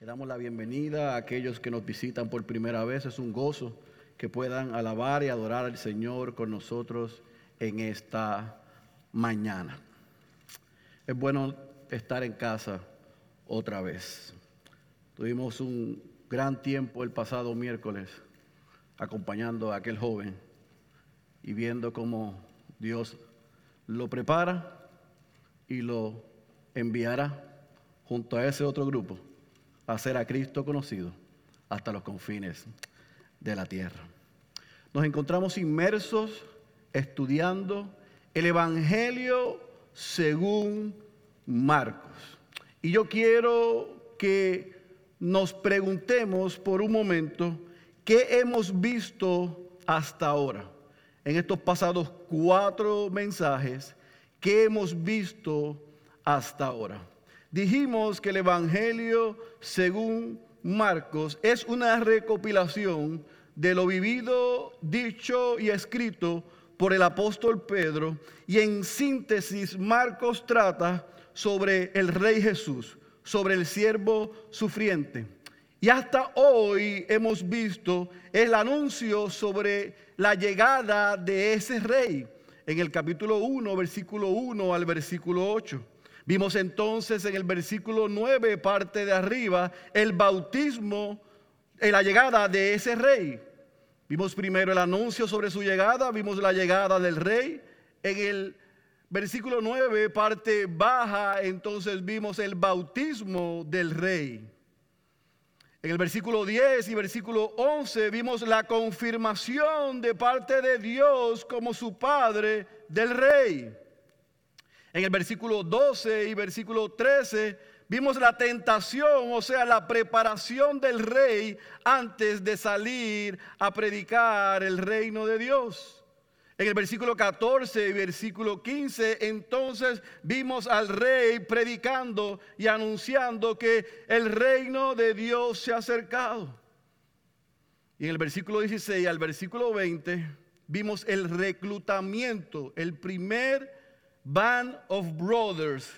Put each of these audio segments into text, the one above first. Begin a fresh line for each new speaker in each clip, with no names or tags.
Le damos la bienvenida a aquellos que nos visitan por primera vez. Es un gozo que puedan alabar y adorar al Señor con nosotros en esta mañana. Es bueno estar en casa otra vez. Tuvimos un gran tiempo el pasado miércoles acompañando a aquel joven y viendo cómo Dios lo prepara y lo enviará junto a ese otro grupo hacer a Cristo conocido hasta los confines de la tierra. Nos encontramos inmersos estudiando el Evangelio según Marcos. Y yo quiero que nos preguntemos por un momento qué hemos visto hasta ahora. En estos pasados cuatro mensajes, ¿qué hemos visto hasta ahora? Dijimos que el Evangelio, según Marcos, es una recopilación de lo vivido, dicho y escrito por el apóstol Pedro. Y en síntesis, Marcos trata sobre el Rey Jesús, sobre el siervo sufriente. Y hasta hoy hemos visto el anuncio sobre la llegada de ese rey en el capítulo 1, versículo 1 al versículo 8. Vimos entonces en el versículo 9, parte de arriba, el bautismo, en la llegada de ese rey. Vimos primero el anuncio sobre su llegada, vimos la llegada del rey. En el versículo 9, parte baja, entonces vimos el bautismo del rey. En el versículo 10 y versículo 11 vimos la confirmación de parte de Dios como su padre del rey. En el versículo 12 y versículo 13 vimos la tentación, o sea, la preparación del rey antes de salir a predicar el reino de Dios. En el versículo 14 y versículo 15, entonces vimos al rey predicando y anunciando que el reino de Dios se ha acercado. Y en el versículo 16 al versículo 20 vimos el reclutamiento, el primer Band of Brothers,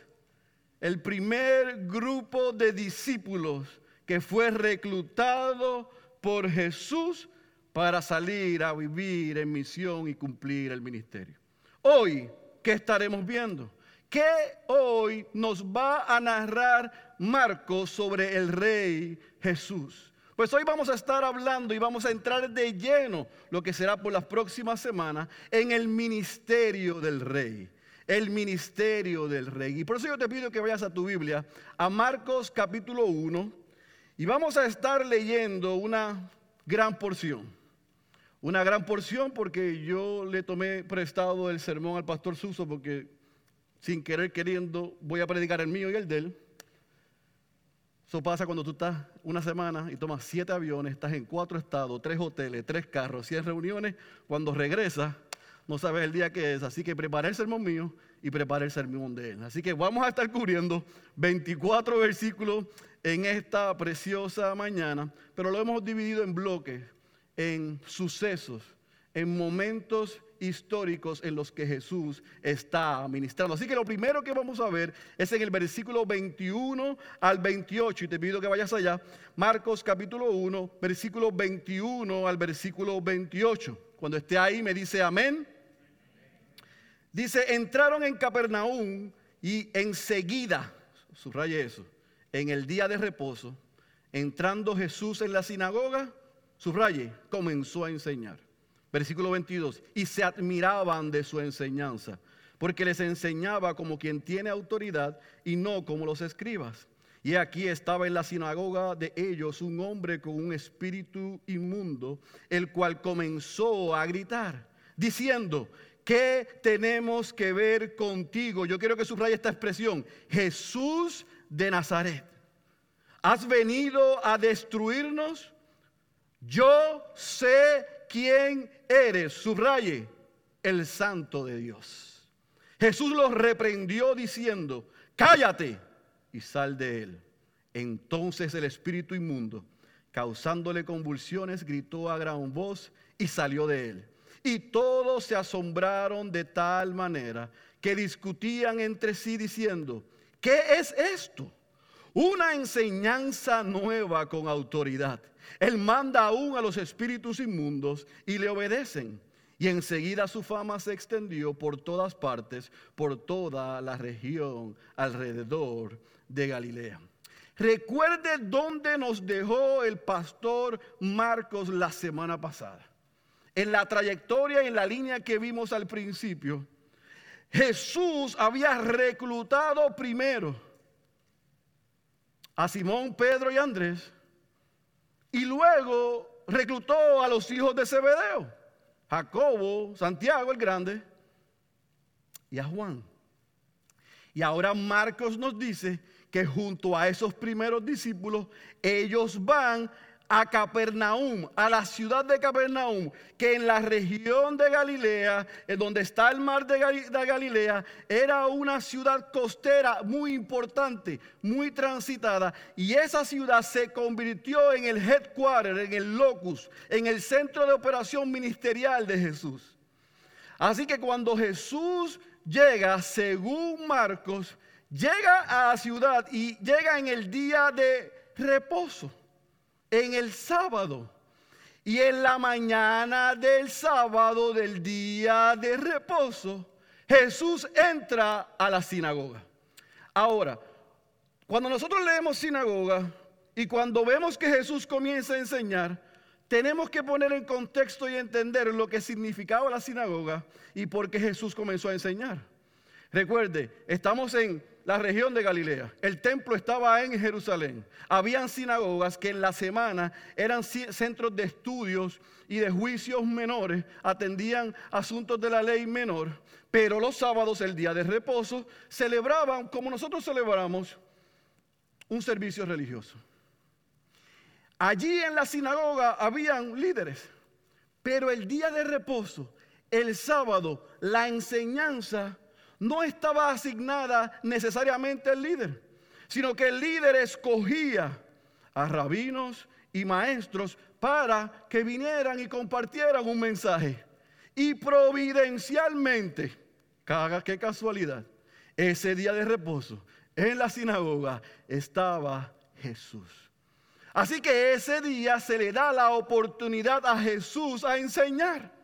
el primer grupo de discípulos que fue reclutado por Jesús para salir a vivir en misión y cumplir el ministerio. Hoy, ¿qué estaremos viendo? ¿Qué hoy nos va a narrar Marcos sobre el rey Jesús? Pues hoy vamos a estar hablando y vamos a entrar de lleno, lo que será por las próximas semanas, en el ministerio del rey el ministerio del rey. Y por eso yo te pido que vayas a tu Biblia, a Marcos capítulo 1, y vamos a estar leyendo una gran porción. Una gran porción porque yo le tomé prestado el sermón al pastor Suso porque sin querer queriendo voy a predicar el mío y el de él. Eso pasa cuando tú estás una semana y tomas siete aviones, estás en cuatro estados, tres hoteles, tres carros, cien reuniones. Cuando regresas, no sabes el día que es, así que prepara el sermón mío y prepara el sermón de él. Así que vamos a estar cubriendo 24 versículos en esta preciosa mañana, pero lo hemos dividido en bloques, en sucesos, en momentos históricos en los que Jesús está ministrando. Así que lo primero que vamos a ver es en el versículo 21 al 28, y te pido que vayas allá, Marcos capítulo 1, versículo 21 al versículo 28. Cuando esté ahí me dice amén. Dice, entraron en Capernaum y enseguida, subraye eso, en el día de reposo, entrando Jesús en la sinagoga, subraye, comenzó a enseñar. Versículo 22, y se admiraban de su enseñanza, porque les enseñaba como quien tiene autoridad y no como los escribas. Y aquí estaba en la sinagoga de ellos un hombre con un espíritu inmundo, el cual comenzó a gritar, diciendo, ¿Qué tenemos que ver contigo? Yo quiero que subraye esta expresión. Jesús de Nazaret. ¿Has venido a destruirnos? Yo sé quién eres. Subraye el santo de Dios. Jesús los reprendió diciendo, cállate y sal de él. Entonces el espíritu inmundo, causándole convulsiones, gritó a gran voz y salió de él. Y todos se asombraron de tal manera que discutían entre sí diciendo, ¿qué es esto? una enseñanza nueva con autoridad. Él manda aún a los espíritus inmundos y le obedecen. Y enseguida su fama se extendió por todas partes, por toda la región alrededor de Galilea. Recuerde dónde nos dejó el pastor Marcos la semana pasada. En la trayectoria y en la línea que vimos al principio, Jesús había reclutado primero a Simón, Pedro y Andrés, y luego reclutó a los hijos de Zebedeo, Jacobo, Santiago el Grande y a Juan. Y ahora Marcos nos dice que junto a esos primeros discípulos, ellos van a Capernaum, a la ciudad de Capernaum, que en la región de Galilea, en donde está el mar de, Galilea, era una ciudad costera muy importante, muy transitada, y esa ciudad se convirtió en el headquarter, en el locus, en el centro de operación ministerial de Jesús. Así que cuando Jesús llega, según Marcos, llega a la ciudad y llega en el día de reposo, en el sábado. Y en la mañana del sábado, del día de reposo, Jesús entra a la sinagoga. Ahora, cuando nosotros leemos sinagoga y cuando vemos que Jesús comienza a enseñar, tenemos que poner en contexto y entender lo que significaba la sinagoga y por qué Jesús comenzó a enseñar. Recuerde, estamos en la región de Galilea. El templo estaba en Jerusalén. Habían sinagogas que en la semana eran centros de estudios y de juicios menores, atendían asuntos de la ley menor, pero los sábados, el día de reposo, celebraban, como nosotros celebramos, un servicio religioso. Allí en la sinagoga habían líderes, pero el día de reposo, el sábado, la enseñanza no estaba asignada necesariamente al líder, sino que el líder escogía a rabinos y maestros para que vinieran y compartieran un mensaje. Y providencialmente, caga qué casualidad, ese día de reposo en la sinagoga estaba Jesús. Así que ese día se le da la oportunidad a Jesús a enseñar.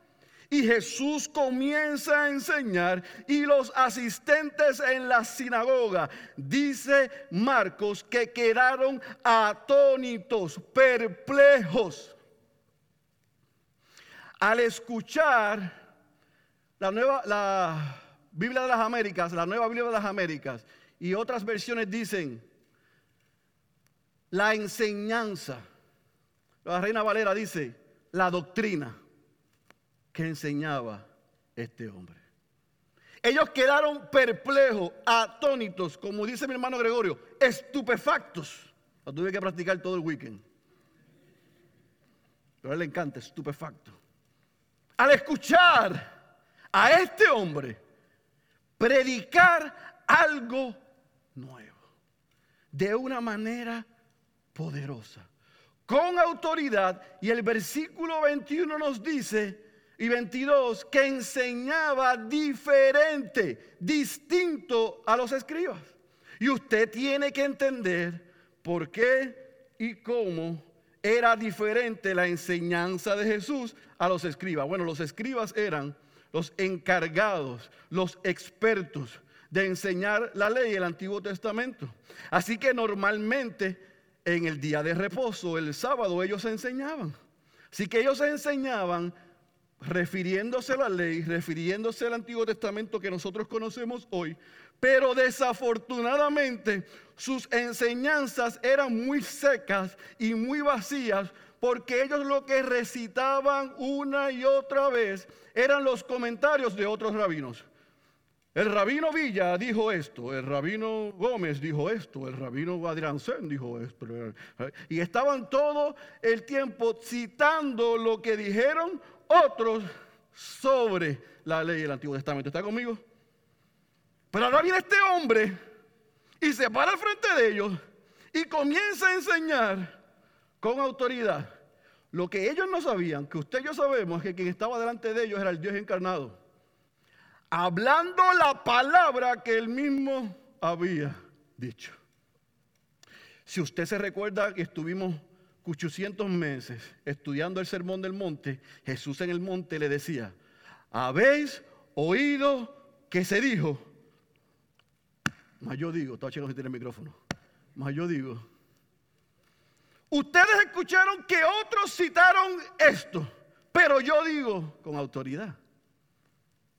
Y Jesús comienza a enseñar y los asistentes en la sinagoga, dice Marcos, que quedaron atónitos, perplejos. Al escuchar la nueva la Biblia de las Américas, la nueva Biblia de las Américas y otras versiones dicen la enseñanza. La Reina Valera dice la doctrina que enseñaba este hombre. Ellos quedaron perplejos, atónitos, como dice mi hermano Gregorio, estupefactos. Lo tuve que practicar todo el weekend. Pero a él le encanta, estupefacto. Al escuchar a este hombre predicar algo nuevo, de una manera poderosa, con autoridad, y el versículo 21 nos dice, y 22 que enseñaba diferente, distinto a los escribas. Y usted tiene que entender por qué y cómo era diferente la enseñanza de Jesús a los escribas. Bueno, los escribas eran los encargados, los expertos de enseñar la ley del Antiguo Testamento. Así que normalmente en el día de reposo, el sábado, ellos enseñaban. Así que ellos enseñaban refiriéndose a la ley, refiriéndose al Antiguo Testamento que nosotros conocemos hoy, pero desafortunadamente sus enseñanzas eran muy secas y muy vacías porque ellos lo que recitaban una y otra vez eran los comentarios de otros rabinos. El rabino Villa dijo esto, el rabino Gómez dijo esto, el rabino Adriansen dijo esto. Y estaban todo el tiempo citando lo que dijeron otros sobre la ley del Antiguo Testamento. ¿Está conmigo? Pero ahora viene este hombre y se para al frente de ellos y comienza a enseñar con autoridad lo que ellos no sabían, que usted y yo sabemos, que quien estaba delante de ellos era el Dios encarnado, hablando la palabra que él mismo había dicho. Si usted se recuerda que estuvimos 800 meses estudiando el sermón del monte, Jesús en el monte le decía, habéis oído que se dijo, más yo digo, estaba si tiene el micrófono, más yo digo, ustedes escucharon que otros citaron esto, pero yo digo con autoridad.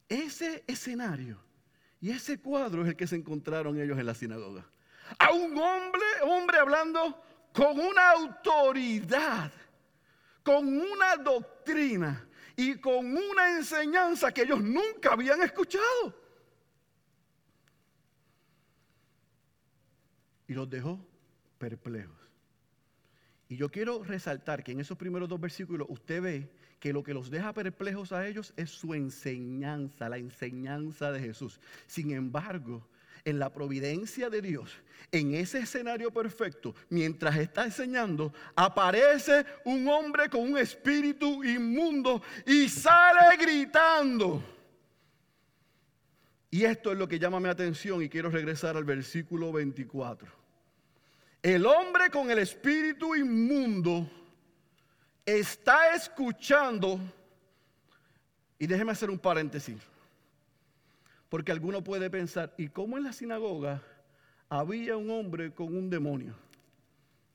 Ese escenario y ese cuadro es el que se encontraron ellos en la sinagoga. A un hombre, hombre hablando con una autoridad, con una doctrina y con una enseñanza que ellos nunca habían escuchado. Y los dejó perplejos. Y yo quiero resaltar que en esos primeros dos versículos usted ve que lo que los deja perplejos a ellos es su enseñanza, la enseñanza de Jesús. Sin embargo, en la providencia de Dios, en ese escenario perfecto, mientras está enseñando, aparece un hombre con un espíritu inmundo y sale gritando. Y esto es lo que llama mi atención y quiero regresar al versículo 24. El hombre con el espíritu inmundo está escuchando, y déjeme hacer un paréntesis, porque alguno puede pensar, ¿y cómo en la sinagoga había un hombre con un demonio?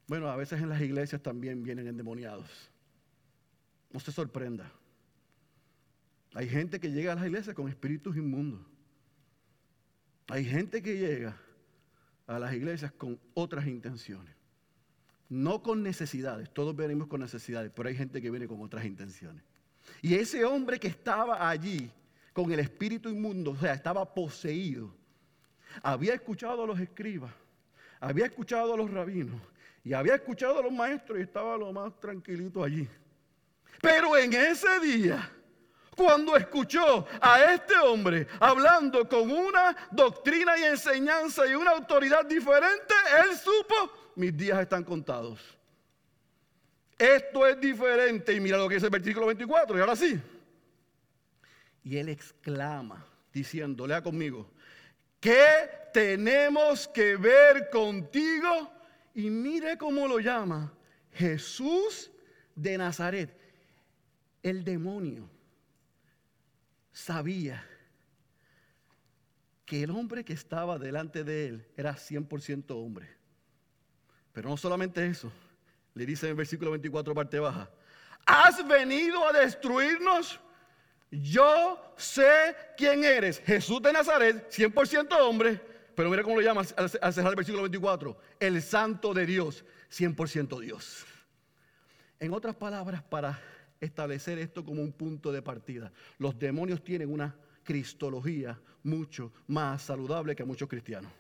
Bueno, a veces en las iglesias también vienen endemoniados. No se sorprenda. Hay gente que llega a las iglesias con espíritus inmundos. Hay gente que llega a las iglesias con otras intenciones. No con necesidades, todos venimos con necesidades, pero hay gente que viene con otras intenciones. Y ese hombre que estaba allí con el espíritu inmundo, o sea, estaba poseído, había escuchado a los escribas, había escuchado a los rabinos y había escuchado a los maestros y estaba lo más tranquilito allí. Pero en ese día, cuando escuchó a este hombre hablando con una doctrina y enseñanza y una autoridad diferente, él supo mis días están contados. Esto es diferente. Y mira lo que dice el versículo 24. Y ahora sí. Y él exclama, diciendo, lea conmigo, ¿qué tenemos que ver contigo? Y mire cómo lo llama, Jesús de Nazaret. El demonio sabía que el hombre que estaba delante de él era 100% hombre. Pero no solamente eso, le dice en el versículo 24, parte baja, has venido a destruirnos. Yo sé quién eres, Jesús de Nazaret, 100% hombre, pero mira cómo lo llama al cerrar el versículo 24, el santo de Dios, 100% Dios. En otras palabras, para establecer esto como un punto de partida, los demonios tienen una cristología mucho más saludable que muchos cristianos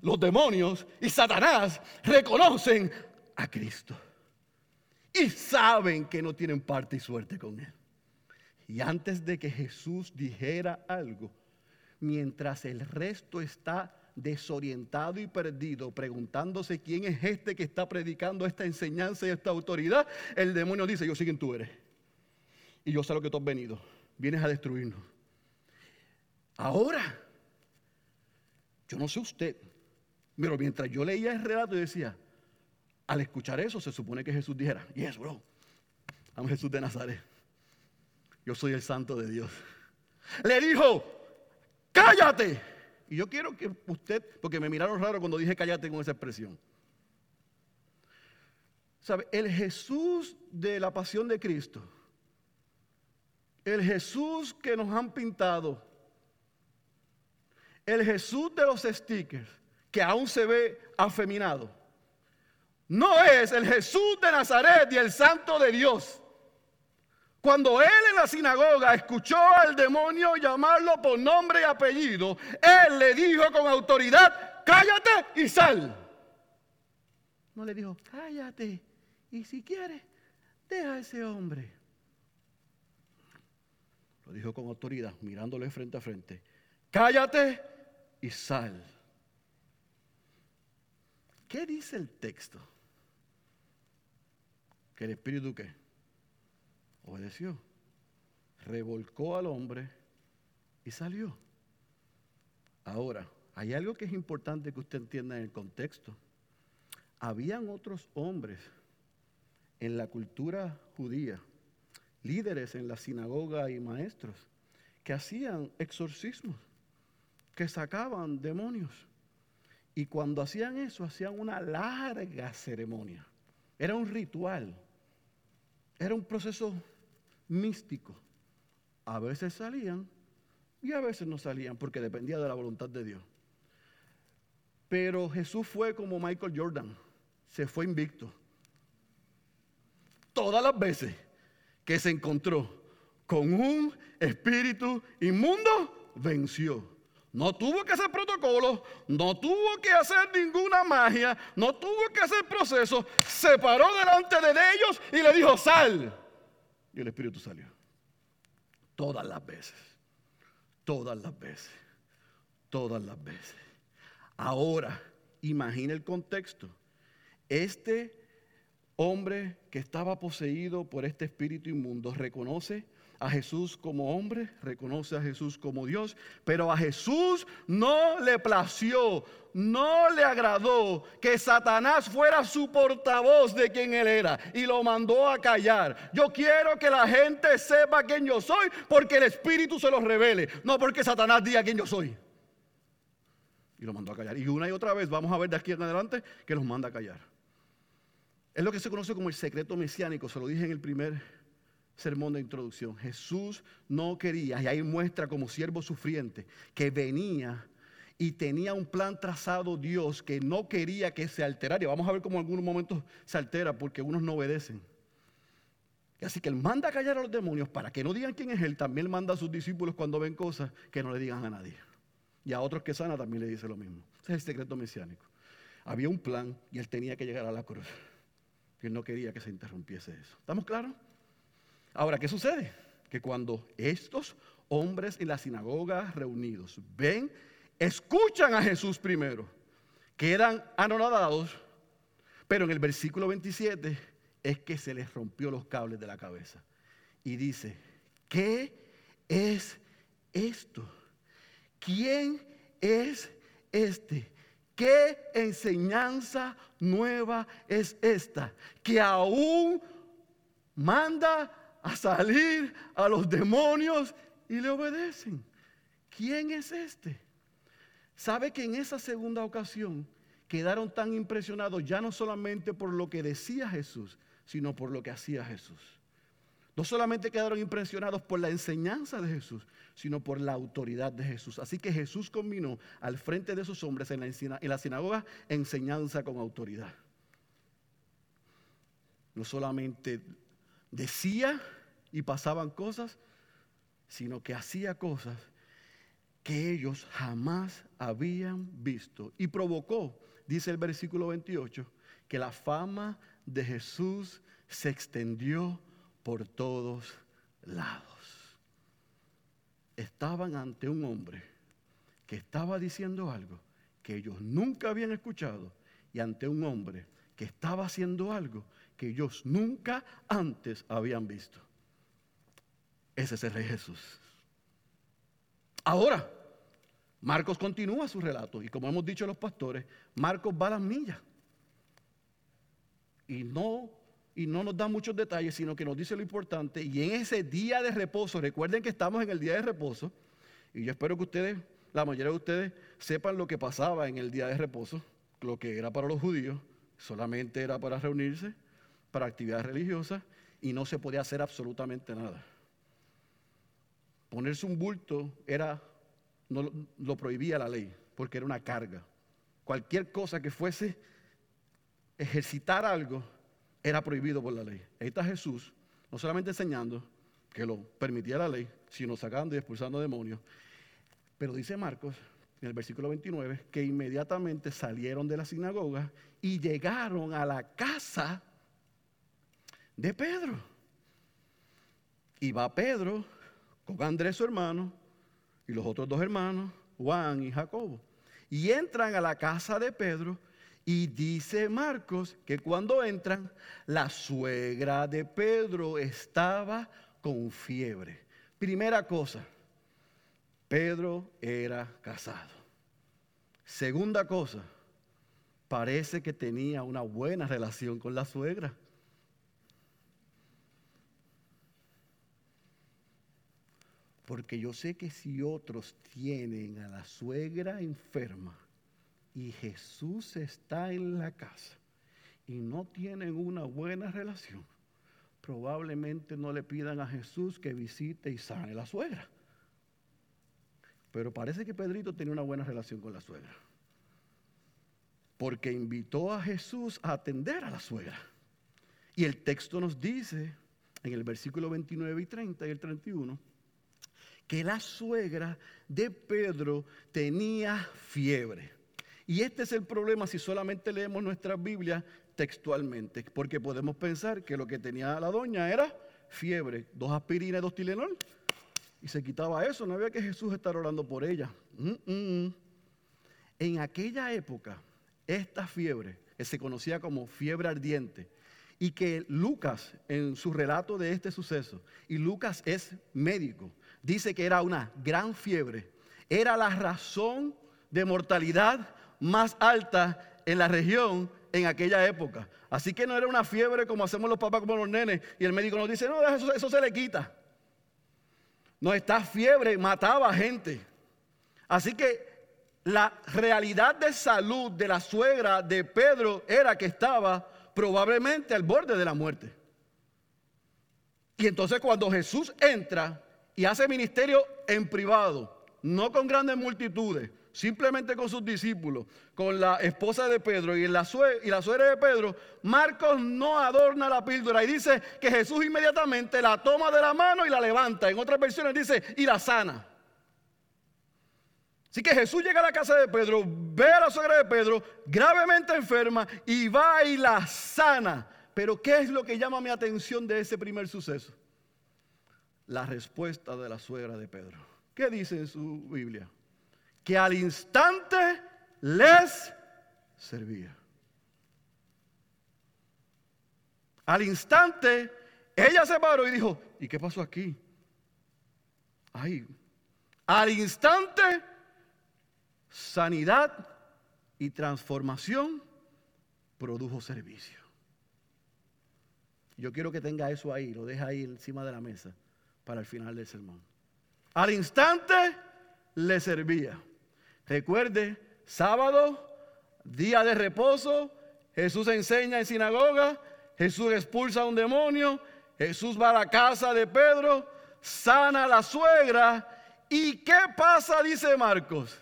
los demonios y Satanás reconocen a Cristo. Y saben que no tienen parte y suerte con Él. Y antes de que Jesús dijera algo, mientras el resto está desorientado y perdido, preguntándose quién es este que está predicando esta enseñanza y esta autoridad, el demonio dice, yo sé quién tú eres. Y yo sé lo que tú has venido. Vienes a destruirnos. Ahora yo no sé usted, pero mientras yo leía el relato y decía, al escuchar eso se supone que Jesús dijera, yes, bro, I'm Jesús de Nazaret. Yo soy el santo de Dios. Le dijo, cállate. Y yo quiero que usted, porque me miraron raro cuando dije cállate con esa expresión. ¿Sabe? El Jesús de la pasión de Cristo, el Jesús que nos han pintado, el Jesús de los stickers, que aún se ve afeminado, no es el Jesús de Nazaret y el Santo de Dios. Cuando él en la sinagoga escuchó al demonio llamarlo por nombre y apellido, él le dijo con autoridad, cállate y sal. No le dijo, cállate y si quieres, deja a ese hombre. Lo dijo con autoridad, mirándole frente a frente, cállate y sal. ¿Qué dice el texto? Que el espíritu qué? Obedeció. Revolcó al hombre y salió. Ahora, hay algo que es importante que usted entienda en el contexto. Habían otros hombres en la cultura judía, líderes en la sinagoga y maestros, que hacían exorcismos, que sacaban demonios. Y cuando hacían eso, hacían una larga ceremonia. Era un ritual. Era un proceso místico. A veces salían y a veces no salían porque dependía de la voluntad de Dios. Pero Jesús fue como Michael Jordan, se fue invicto. Todas las veces que se encontró con un espíritu inmundo, venció. No tuvo que hacer protocolo, no tuvo que hacer ninguna magia, no tuvo que hacer proceso. Se paró delante de ellos y le dijo, sal. Y el espíritu salió. Todas las veces, todas las veces, todas las veces. Ahora, imagina el contexto. Este hombre que estaba poseído por este espíritu inmundo reconoce a Jesús como hombre, reconoce a Jesús como Dios, pero a Jesús no le plació, no le agradó que Satanás fuera su portavoz de quien él era y lo mandó a callar. Yo quiero que la gente sepa quién yo soy porque el Espíritu se lo revele, no porque Satanás diga quién yo soy. Y lo mandó a callar. Y una y otra vez vamos a ver de aquí en adelante que los manda a callar. Es lo que se conoce como el secreto mesiánico, se lo dije en el primer sermón de introducción. Jesús no quería, y ahí muestra como siervo sufriente, que venía y tenía un plan trazado Dios que no quería que se alterara. Vamos a ver cómo en algunos momentos se altera porque unos no obedecen. Así que él manda a callar a los demonios para que no digan quién es él. También manda a sus discípulos cuando ven cosas que no le digan a nadie. Y a otros que sana también le dice lo mismo. Ese es el secreto mesiánico. Había un plan y él tenía que llegar a la cruz. Él no quería que se interrumpiese eso. ¿Estamos claros? Ahora, ¿qué sucede? Que cuando estos hombres en la sinagoga reunidos ven, escuchan a Jesús primero, quedan anonadados, pero en el versículo 27 es que se les rompió los cables de la cabeza. Y dice, ¿qué es esto? ¿Quién es este? ¿Qué enseñanza nueva es esta? Que aún manda a salir a los demonios y le obedecen. ¿Quién es este? ¿Sabe que en esa segunda ocasión quedaron tan impresionados ya no solamente por lo que decía Jesús, sino por lo que hacía Jesús? No solamente quedaron impresionados por la enseñanza de Jesús, sino por la autoridad de Jesús. Así que Jesús combinó al frente de esos hombres en la, en la sinagoga enseñanza con autoridad. No solamente decía y pasaban cosas, sino que hacía cosas que ellos jamás habían visto. Y provocó, dice el versículo 28, que la fama de Jesús se extendió por todos lados. Estaban ante un hombre que estaba diciendo algo que ellos nunca habían escuchado y ante un hombre que estaba haciendo algo que ellos nunca antes habían visto. Ese es el Rey Jesús. Ahora, Marcos continúa su relato y como hemos dicho los pastores, Marcos va a las millas. Y no, y no nos da muchos detalles, sino que nos dice lo importante. Y en ese día de reposo, recuerden que estamos en el día de reposo, y yo espero que ustedes, la mayoría de ustedes, sepan lo que pasaba en el día de reposo, lo que era para los judíos, solamente era para reunirse, para actividades religiosas y no se podía hacer absolutamente nada. Ponerse un bulto era, no lo prohibía la ley, porque era una carga. Cualquier cosa que fuese ejercitar algo era prohibido por la ley. Ahí está Jesús, no solamente enseñando que lo permitía la ley, sino sacando y expulsando demonios. Pero dice Marcos, en el versículo 29, que inmediatamente salieron de la sinagoga y llegaron a la casa de Pedro. Y va Pedro con Andrés su hermano y los otros dos hermanos, Juan y Jacobo. Y entran a la casa de Pedro y dice Marcos que cuando entran, la suegra de Pedro estaba con fiebre. Primera cosa, Pedro era casado. Segunda cosa, parece que tenía una buena relación con la suegra. Porque yo sé que si otros tienen a la suegra enferma y Jesús está en la casa y no tienen una buena relación, probablemente no le pidan a Jesús que visite y sane la suegra. Pero parece que Pedrito tenía una buena relación con la suegra. Porque invitó a Jesús a atender a la suegra. Y el texto nos dice en el versículo 29 y 30 y el 31 que la suegra de Pedro tenía fiebre. Y este es el problema si solamente leemos nuestra Biblia textualmente, porque podemos pensar que lo que tenía la doña era fiebre, dos aspirinas y dos Tilenol, y se quitaba eso, no había que Jesús estar orando por ella. En aquella época, esta fiebre, que se conocía como fiebre ardiente, y que Lucas, en su relato de este suceso, y Lucas es médico, dice que era una gran fiebre, era la razón de mortalidad más alta en la región en aquella época. Así que no era una fiebre como hacemos los papás como los nenes y el médico nos dice, no, eso, se le quita. No, esta fiebre mataba gente. Así que la realidad de salud de la suegra de Pedro era que estaba probablemente al borde de la muerte. Y entonces cuando Jesús entra y hace ministerio en privado, no con grandes multitudes, simplemente con sus discípulos, con la esposa de Pedro y la, y la suegra de Pedro, Marcos no adorna la píldora y dice que Jesús inmediatamente la toma de la mano y la levanta. En otras versiones dice, y la sana. Así que Jesús llega a la casa de Pedro, ve a la suegra de Pedro, gravemente enferma, y va y la sana. Pero ¿qué es lo que llama mi atención de ese primer suceso? La respuesta de la suegra de Pedro. ¿Qué dice en su Biblia? que al instante les servía. Al instante, ella se paró y dijo, ¿y qué pasó aquí? Ay, al instante, sanidad y transformación produjo servicio. Yo quiero que tenga eso ahí, lo deja ahí encima de la mesa para el final del sermón. Al instante le servía. Recuerde, sábado, día de reposo, Jesús enseña en sinagoga, Jesús expulsa a un demonio, Jesús va a la casa de Pedro, sana a la suegra. ¿Y qué pasa? Dice Marcos.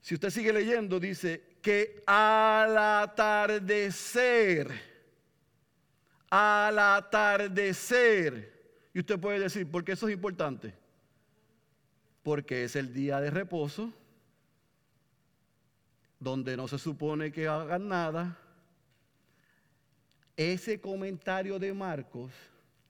Si usted sigue leyendo, dice que al atardecer, al atardecer, y usted puede decir, ¿por qué eso es importante? porque es el día de reposo, donde no se supone que hagan nada. Ese comentario de Marcos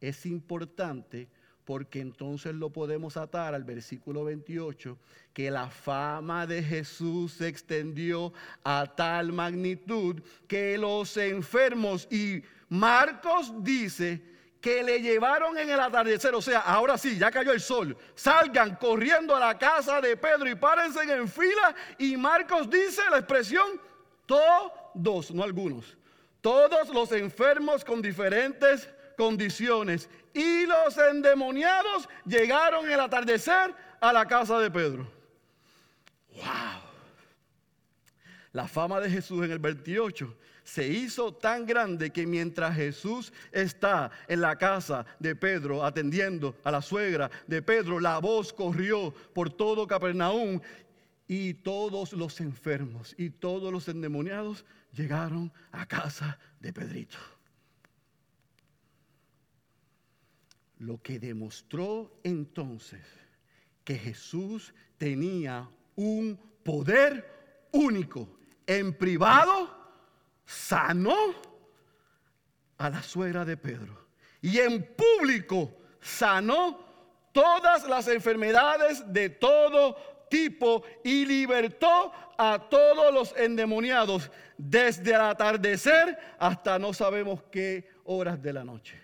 es importante porque entonces lo podemos atar al versículo 28, que la fama de Jesús se extendió a tal magnitud que los enfermos, y Marcos dice que le llevaron en el atardecer, o sea, ahora sí, ya cayó el sol, salgan corriendo a la casa de Pedro y párense en fila. Y Marcos dice la expresión, todos, no algunos, todos los enfermos con diferentes condiciones y los endemoniados llegaron en el atardecer a la casa de Pedro. ¡Wow! La fama de Jesús en el 28 se hizo tan grande que mientras Jesús está en la casa de Pedro atendiendo a la suegra de Pedro, la voz corrió por todo Capernaum y todos los enfermos y todos los endemoniados llegaron a casa de Pedrito. Lo que demostró entonces que Jesús tenía un poder único en privado sanó a la suegra de Pedro. Y en público sanó todas las enfermedades de todo tipo y libertó a todos los endemoniados desde el atardecer hasta no sabemos qué horas de la noche.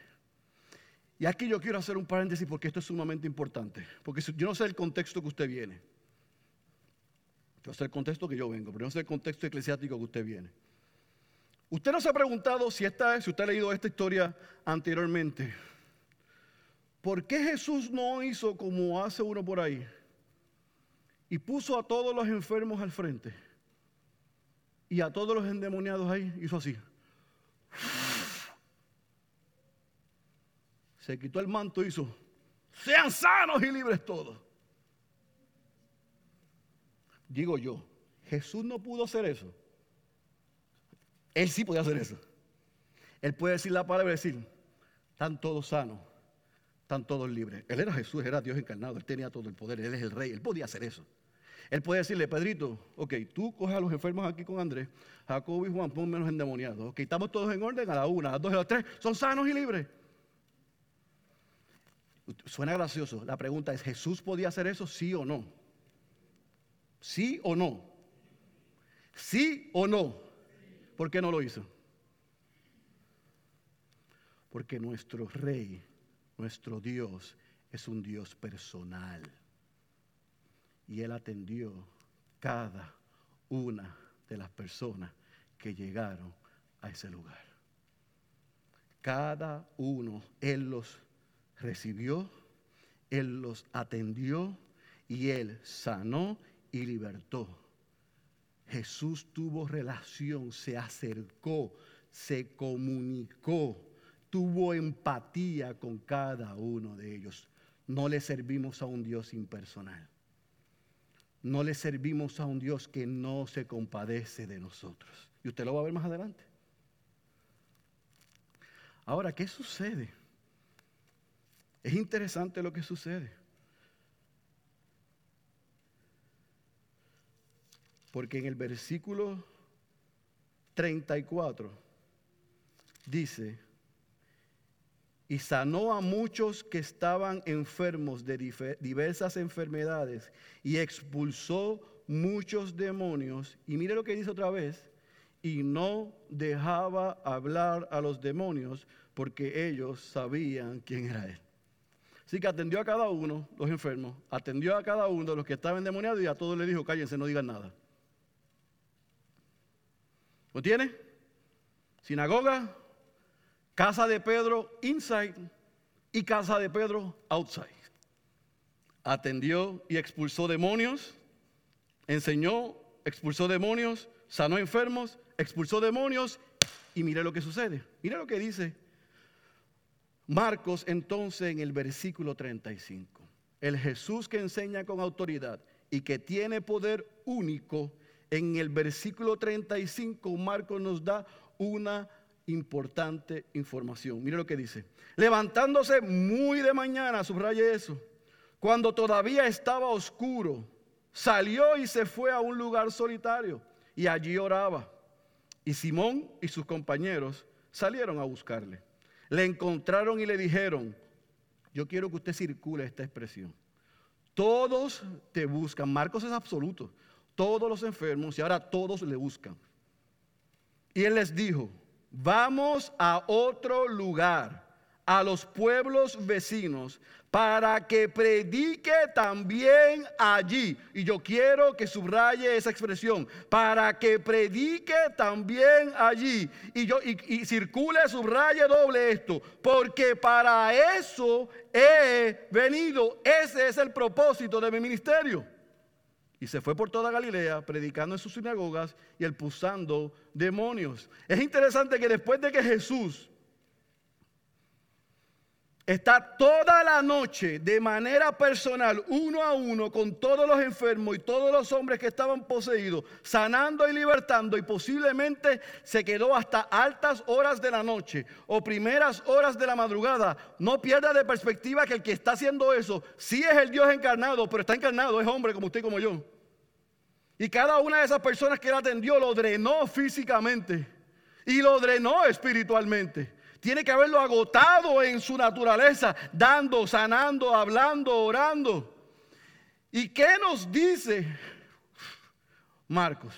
Y aquí yo quiero hacer un paréntesis porque esto es sumamente importante, porque yo no sé el contexto que usted viene. Ese es el contexto que yo vengo, pero no es el contexto eclesiástico que usted viene. Usted no se ha preguntado si, esta, si usted ha leído esta historia anteriormente. ¿Por qué Jesús no hizo como hace uno por ahí? Y puso a todos los enfermos al frente. Y a todos los endemoniados ahí hizo así. Se quitó el manto y hizo, sean sanos y libres todos. Digo yo, Jesús no pudo hacer eso. Él sí podía hacer eso. Él puede decir la palabra y decir, están todos sanos, están todos libres. Él era Jesús, era Dios encarnado, él tenía todo el poder, él es el rey, él podía hacer eso. Él puede decirle, Pedrito, ok, tú coges a los enfermos aquí con Andrés, Jacob y Juan, pon menos endemoniados. Ok, estamos todos en orden a la una, a las dos, a las tres, son sanos y libres. Suena gracioso. La pregunta es, ¿Jesús podía hacer eso, sí o no? ¿Sí o no? ¿Sí o no? ¿Por qué no lo hizo? Porque nuestro rey, nuestro Dios, es un Dios personal. Y Él atendió cada una de las personas que llegaron a ese lugar. Cada uno, Él los recibió, Él los atendió y Él sanó y libertó. Jesús tuvo relación, se acercó, se comunicó, tuvo empatía con cada uno de ellos. No le servimos a un Dios impersonal. No le servimos a un Dios que no se compadece de nosotros. Y usted lo va a ver más adelante. Ahora, ¿qué sucede? Es interesante lo que sucede. Porque en el versículo 34 dice, y sanó a muchos que estaban enfermos de diversas enfermedades y expulsó muchos demonios. Y mire lo que dice otra vez, y no dejaba hablar a los demonios porque ellos sabían quién era él. Así que atendió a cada uno, los enfermos, atendió a cada uno de los que estaban endemoniados y a todos les dijo, cállense, no digan nada. ¿Lo tiene? Sinagoga, casa de Pedro inside y casa de Pedro outside. Atendió y expulsó demonios, enseñó, expulsó demonios, sanó enfermos, expulsó demonios y mire lo que sucede. Mire lo que dice Marcos entonces en el versículo 35, el Jesús que enseña con autoridad y que tiene poder único, en el versículo 35 Marcos nos da una importante información. Mire lo que dice. Levantándose muy de mañana, subraye eso, cuando todavía estaba oscuro, salió y se fue a un lugar solitario y allí oraba. Y Simón y sus compañeros salieron a buscarle. Le encontraron y le dijeron, yo quiero que usted circule esta expresión. Todos te buscan. Marcos es absoluto. Todos los enfermos y ahora todos le buscan. Y él les dijo, vamos a otro lugar a los pueblos vecinos para que predique también allí. Y yo quiero que subraye esa expresión, para que predique también allí. Y yo y, circule, subraye doble esto, porque para eso he venido. Ese es el propósito de mi ministerio. Y se fue por toda Galilea predicando en sus sinagogas y expulsando demonios. Es interesante que después de que Jesús está toda la noche de manera personal, uno a uno, con todos los enfermos y todos los hombres que estaban poseídos, sanando y libertando, y posiblemente se quedó hasta altas horas de la noche o primeras horas de la madrugada. No pierda de perspectiva que el que está haciendo eso sí es el Dios encarnado, pero está encarnado, es hombre como usted y como yo. Y cada una de esas personas que él atendió lo drenó físicamente y lo drenó espiritualmente tiene que haberlo agotado en su naturaleza, dando, sanando, hablando, orando. ¿Y qué nos dice Marcos?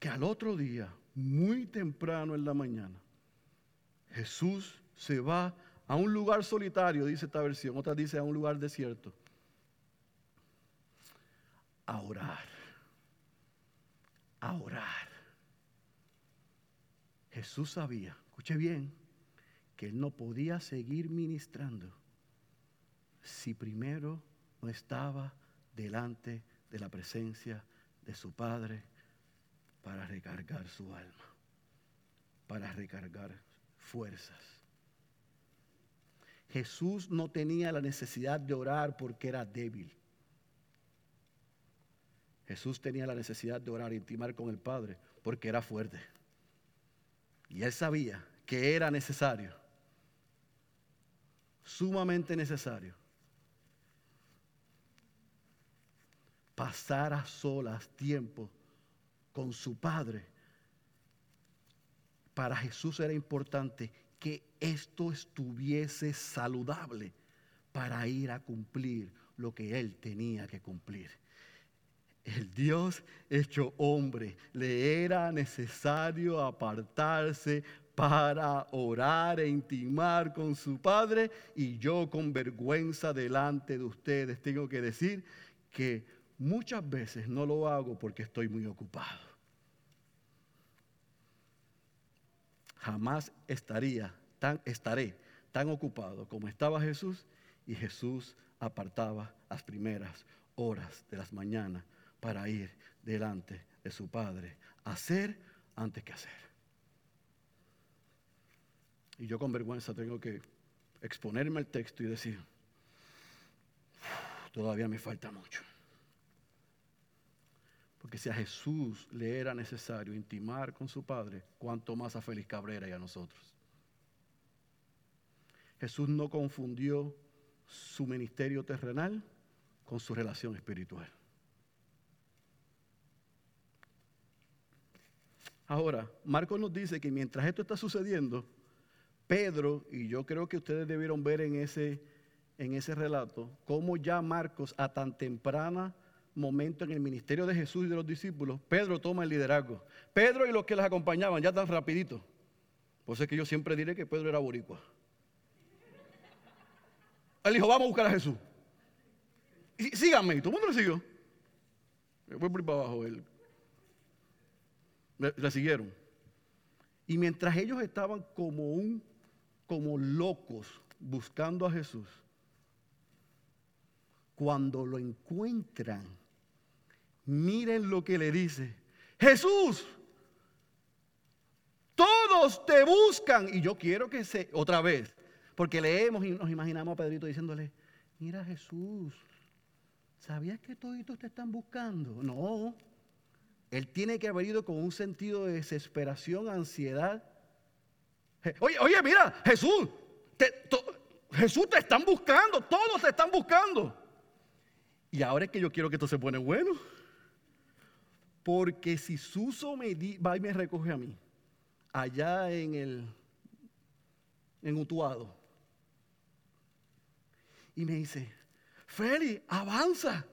Que al otro día, muy temprano en la mañana, Jesús se va a un lugar solitario, dice esta versión, otra dice a un lugar desierto, a orar. a orar. Jesús sabía, escuche bien, que él no podía seguir ministrando si primero no estaba delante de la presencia de su Padre para recargar su alma, para recargar fuerzas. Jesús no tenía la necesidad de orar porque era débil. Jesús tenía la necesidad de orar, intimar con el Padre, porque era fuerte. Y él sabía que era necesario, sumamente necesario, pasar a solas tiempo con su Padre. Para Jesús era importante que esto estuviese saludable para ir a cumplir lo que él tenía que cumplir. El Dios hecho hombre le era necesario apartarse para orar e intimar con su Padre y yo con vergüenza delante de ustedes tengo que decir que muchas veces no lo hago porque estoy muy ocupado. Jamás estaría tan estaré tan ocupado como estaba Jesús y Jesús apartaba las primeras horas de las mañanas para ir delante de su Padre, hacer antes que hacer. Y yo con vergüenza tengo que exponerme al texto y decir, todavía me falta mucho. Porque si a Jesús le era necesario intimar con su Padre, cuánto más a Félix Cabrera y a nosotros. Jesús no confundió su ministerio terrenal con su relación espiritual. Ahora, Marcos nos dice que mientras esto está sucediendo, Pedro, y yo creo que ustedes debieron ver en ese, en ese relato, cómo ya Marcos a tan temprana momento en el ministerio de Jesús y de los discípulos, Pedro toma el liderazgo. Pedro y los que les acompañaban, ya tan rapidito. Por eso es que yo siempre diré que Pedro era boricua. Él dijo, vamos a buscar a Jesús. Y síganme, y todo el mundo le siguió. Fue por para abajo él. Le, siguieron. Y mientras ellos estaban como un, como locos buscando a Jesús, cuando lo encuentran, miren lo que le dice. Jesús, todos te buscan. Y yo quiero que se, otra vez, porque leemos y nos imaginamos a Pedrito diciéndole, mira Jesús, ¿sabías que todos te están buscando? No. Él tiene que haber ido con un sentido de desesperación, ansiedad. Oye, oye, mira, Jesús, Jesús te están buscando, todos te están buscando. Y ahora es que yo quiero que esto se pone bueno. Porque si Suso me va y me recoge a mí, allá en el en Utuado, y me dice, Feli, avanza,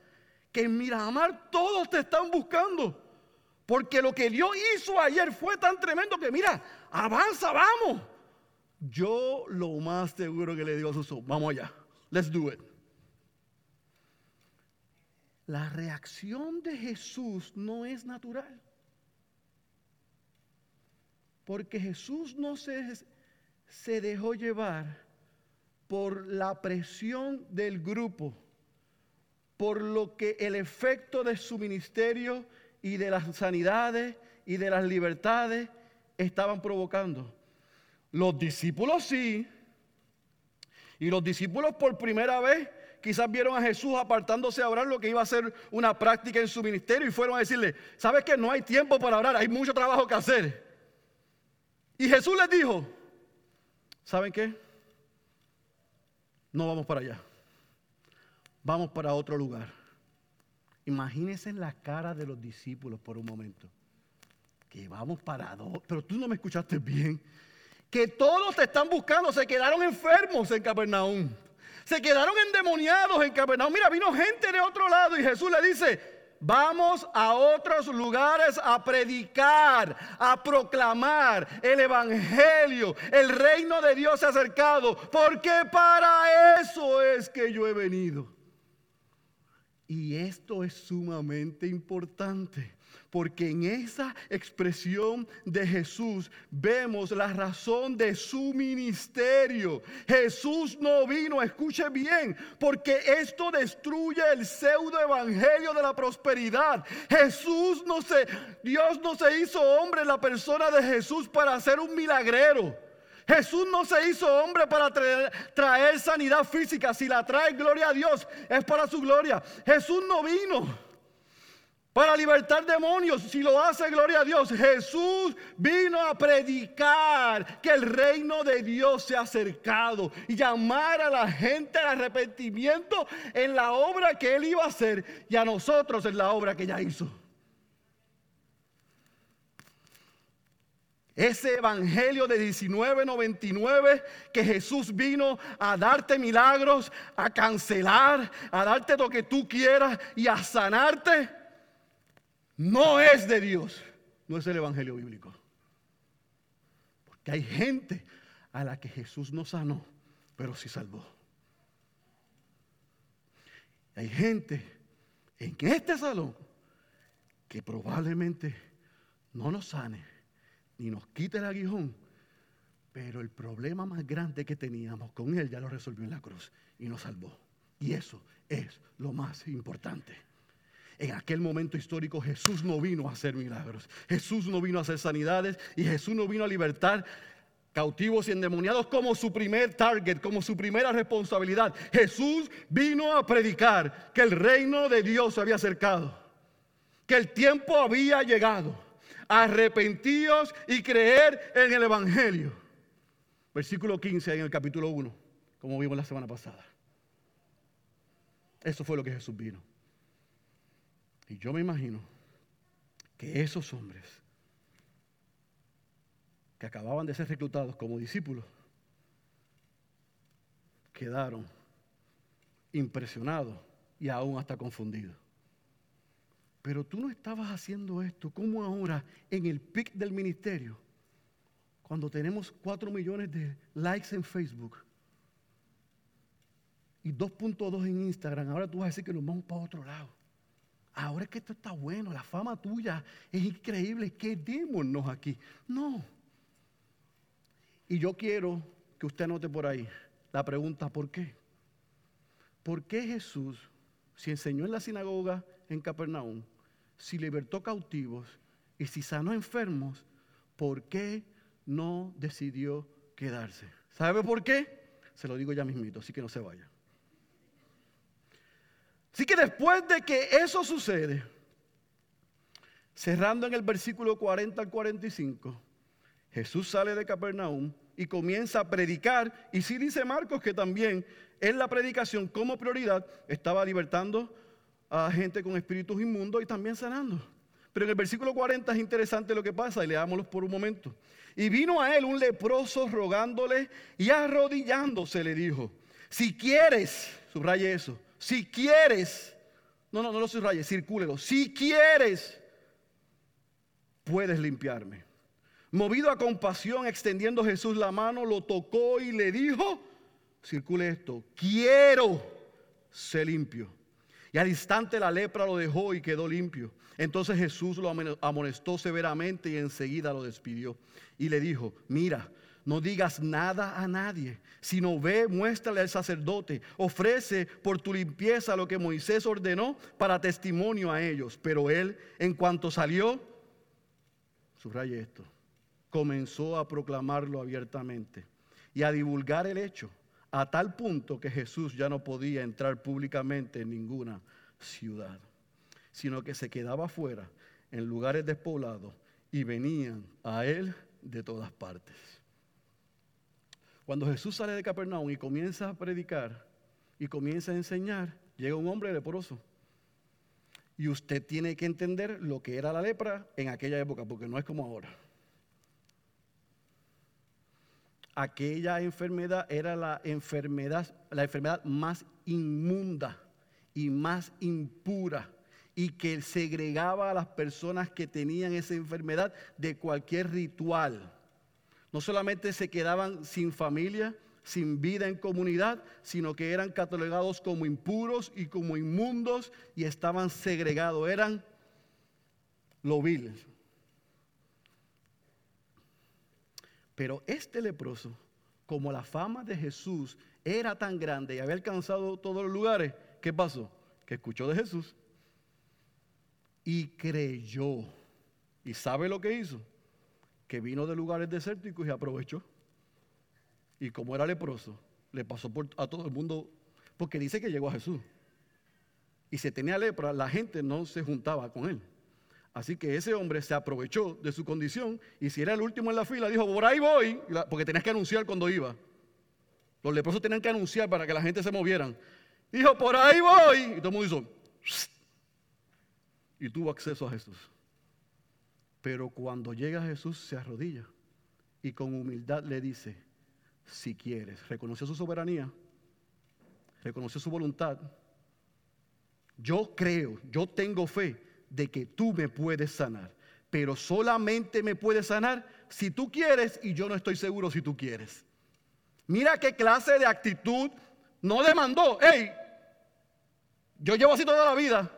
que en Miramar todos te están buscando. Porque lo que Dios hizo ayer fue tan tremendo que mira, avanza, vamos. Yo lo más seguro que le digo a Suso, vamos allá, let's do it. La reacción de Jesús no es natural. Porque Jesús no se, se dejó llevar por la presión del grupo, por lo que el efecto de su ministerio y de las sanidades y de las libertades estaban provocando. Los discípulos sí. Y los discípulos por primera vez quizás vieron a Jesús apartándose a orar lo que iba a ser una práctica en su ministerio y fueron a decirle, ¿sabes que no hay tiempo para orar? Hay mucho trabajo que hacer. Y Jesús les dijo, ¿saben qué? No vamos para allá. Vamos para otro lugar. Imagínense la cara de los discípulos por un momento. Que vamos para dos. Pero tú no me escuchaste bien. Que todos te están buscando. Se quedaron enfermos en Capernaum. Se quedaron endemoniados en Capernaum. Mira, vino gente de otro lado y Jesús le dice, vamos a otros lugares a predicar, a proclamar el Evangelio. El reino de Dios se ha acercado. Porque para eso es que yo he venido. Y esto es sumamente importante, Porque en esa expresión de Jesús vemos la razón de su ministerio. Jesús no vino, escuche bien, porque esto destruye el pseudo evangelio de la prosperidad. Jesús no se, Dios no se hizo hombre en la persona de Jesús para ser un milagrero. Jesús no se hizo hombre para traer, sanidad física. Si la trae, gloria a Dios, es para su gloria. Jesús no vino para libertar demonios. Si lo hace, gloria a Dios. Jesús vino a predicar que el reino de Dios se ha acercado y llamar a la gente al arrepentimiento en la obra que él iba a hacer y a nosotros en la obra que ya hizo. Ese evangelio de 1999 que Jesús vino a darte milagros, a cancelar, a darte lo que tú quieras y a sanarte no es de Dios, no es el Evangelio bíblico. Porque hay gente a la que Jesús no sanó, pero sí salvó. Hay gente en este salón que probablemente no nos sane ni nos quite el aguijón, pero el problema más grande que teníamos con Él ya lo resolvió en la cruz y nos salvó. Y eso es lo más importante. En aquel momento histórico Jesús no vino a hacer milagros, Jesús no vino a hacer sanidades y Jesús no vino a libertar cautivos y endemoniados como su primer target, como su primera responsabilidad. Jesús vino a predicar que el reino de Dios se había acercado, que el tiempo había llegado. Arrepentíos y creer en el Evangelio. Versículo 15 en el capítulo 1, como vimos la semana pasada. Eso fue lo que Jesús vino. Y yo me imagino que esos hombres que acababan de ser reclutados como discípulos quedaron impresionados y aún hasta confundidos. Pero tú no estabas haciendo esto como ahora en el pic del ministerio, cuando tenemos 4 millones de likes en Facebook y 2.2 en Instagram. Ahora tú vas a decir que nos vamos para otro lado ahora es que esto está bueno, la fama tuya es increíble, quedémonos aquí. No. Y yo quiero que usted anote por ahí la pregunta, ¿por qué? ¿Por qué Jesús, si enseñó en la sinagoga en Capernaum, si libertó cautivos y si sanó enfermos, ¿por qué no decidió quedarse? ¿Sabe por qué? Se lo digo ya mismito, así que no se vaya. Así que después de que eso sucede, cerrando en el versículo 40 al 45, Jesús sale de Capernaum y comienza a predicar. Y sí dice Marcos que también en la predicación como prioridad estaba libertando a gente con espíritus inmundos y también sanando. Pero en el versículo 40 es interesante lo que pasa y leámoslo por un momento. Y vino a él un leproso rogándole y arrodillándose le dijo, si quieres, subraye eso, si quieres, no, no, no lo subraye, circúlelo. Si quieres, puedes limpiarme. Movido a compasión, extendiendo Jesús la mano, lo tocó y le dijo, circule esto, quiero ser limpio. Y al instante la lepra lo dejó y quedó limpio. Entonces Jesús lo amonestó severamente y enseguida lo despidió. Y le dijo, mira, no digas nada a nadie, sino ve, muéstrale al sacerdote, ofrece por tu limpieza lo que Moisés ordenó para testimonio a ellos. Pero él, en cuanto salió, subraye esto, comenzó a proclamarlo abiertamente y a divulgar el hecho a tal punto que Jesús ya no podía entrar públicamente en ninguna ciudad, sino que se quedaba fuera en lugares despoblados y venían a él de todas partes. Cuando Jesús sale de Capernaum y comienza a predicar y comienza a enseñar, llega un hombre leproso. Y usted tiene que entender lo que era la lepra en aquella época, porque no es como ahora. Aquella enfermedad era la enfermedad, la enfermedad más inmunda y más impura y que segregaba a las personas que tenían esa enfermedad de cualquier ritual no solamente se quedaban sin familia, sin vida en comunidad, sino que eran catalogados como impuros y como inmundos y estaban segregados, eran lo vil. Pero este leproso, como la fama de Jesús era tan grande y había alcanzado todos los lugares, ¿qué pasó? Que escuchó de Jesús y creyó. ¿Y sabe lo que hizo? Que vino de lugares desérticos y aprovechó. Y como era leproso, le pasó a todo el mundo, porque dice que llegó a Jesús. Y si tenía lepra, la gente no se juntaba con él. Así que ese hombre se aprovechó de su condición y si era el último en la fila, dijo, por ahí voy, porque tenías que anunciar cuando iba. Los leprosos tenían que anunciar para que la gente se movieran. Dijo, por ahí voy. Y todo el mundo hizo, y tuvo acceso a Jesús. Pero cuando llega Jesús se arrodilla y con humildad le dice, si quieres, reconoció su soberanía, reconoció su voluntad. Yo creo, yo tengo fe de que tú me puedes sanar, pero solamente me puedes sanar si tú quieres y yo no estoy seguro si tú quieres. Mira qué clase de actitud no demandó. Hey, yo llevo así toda la vida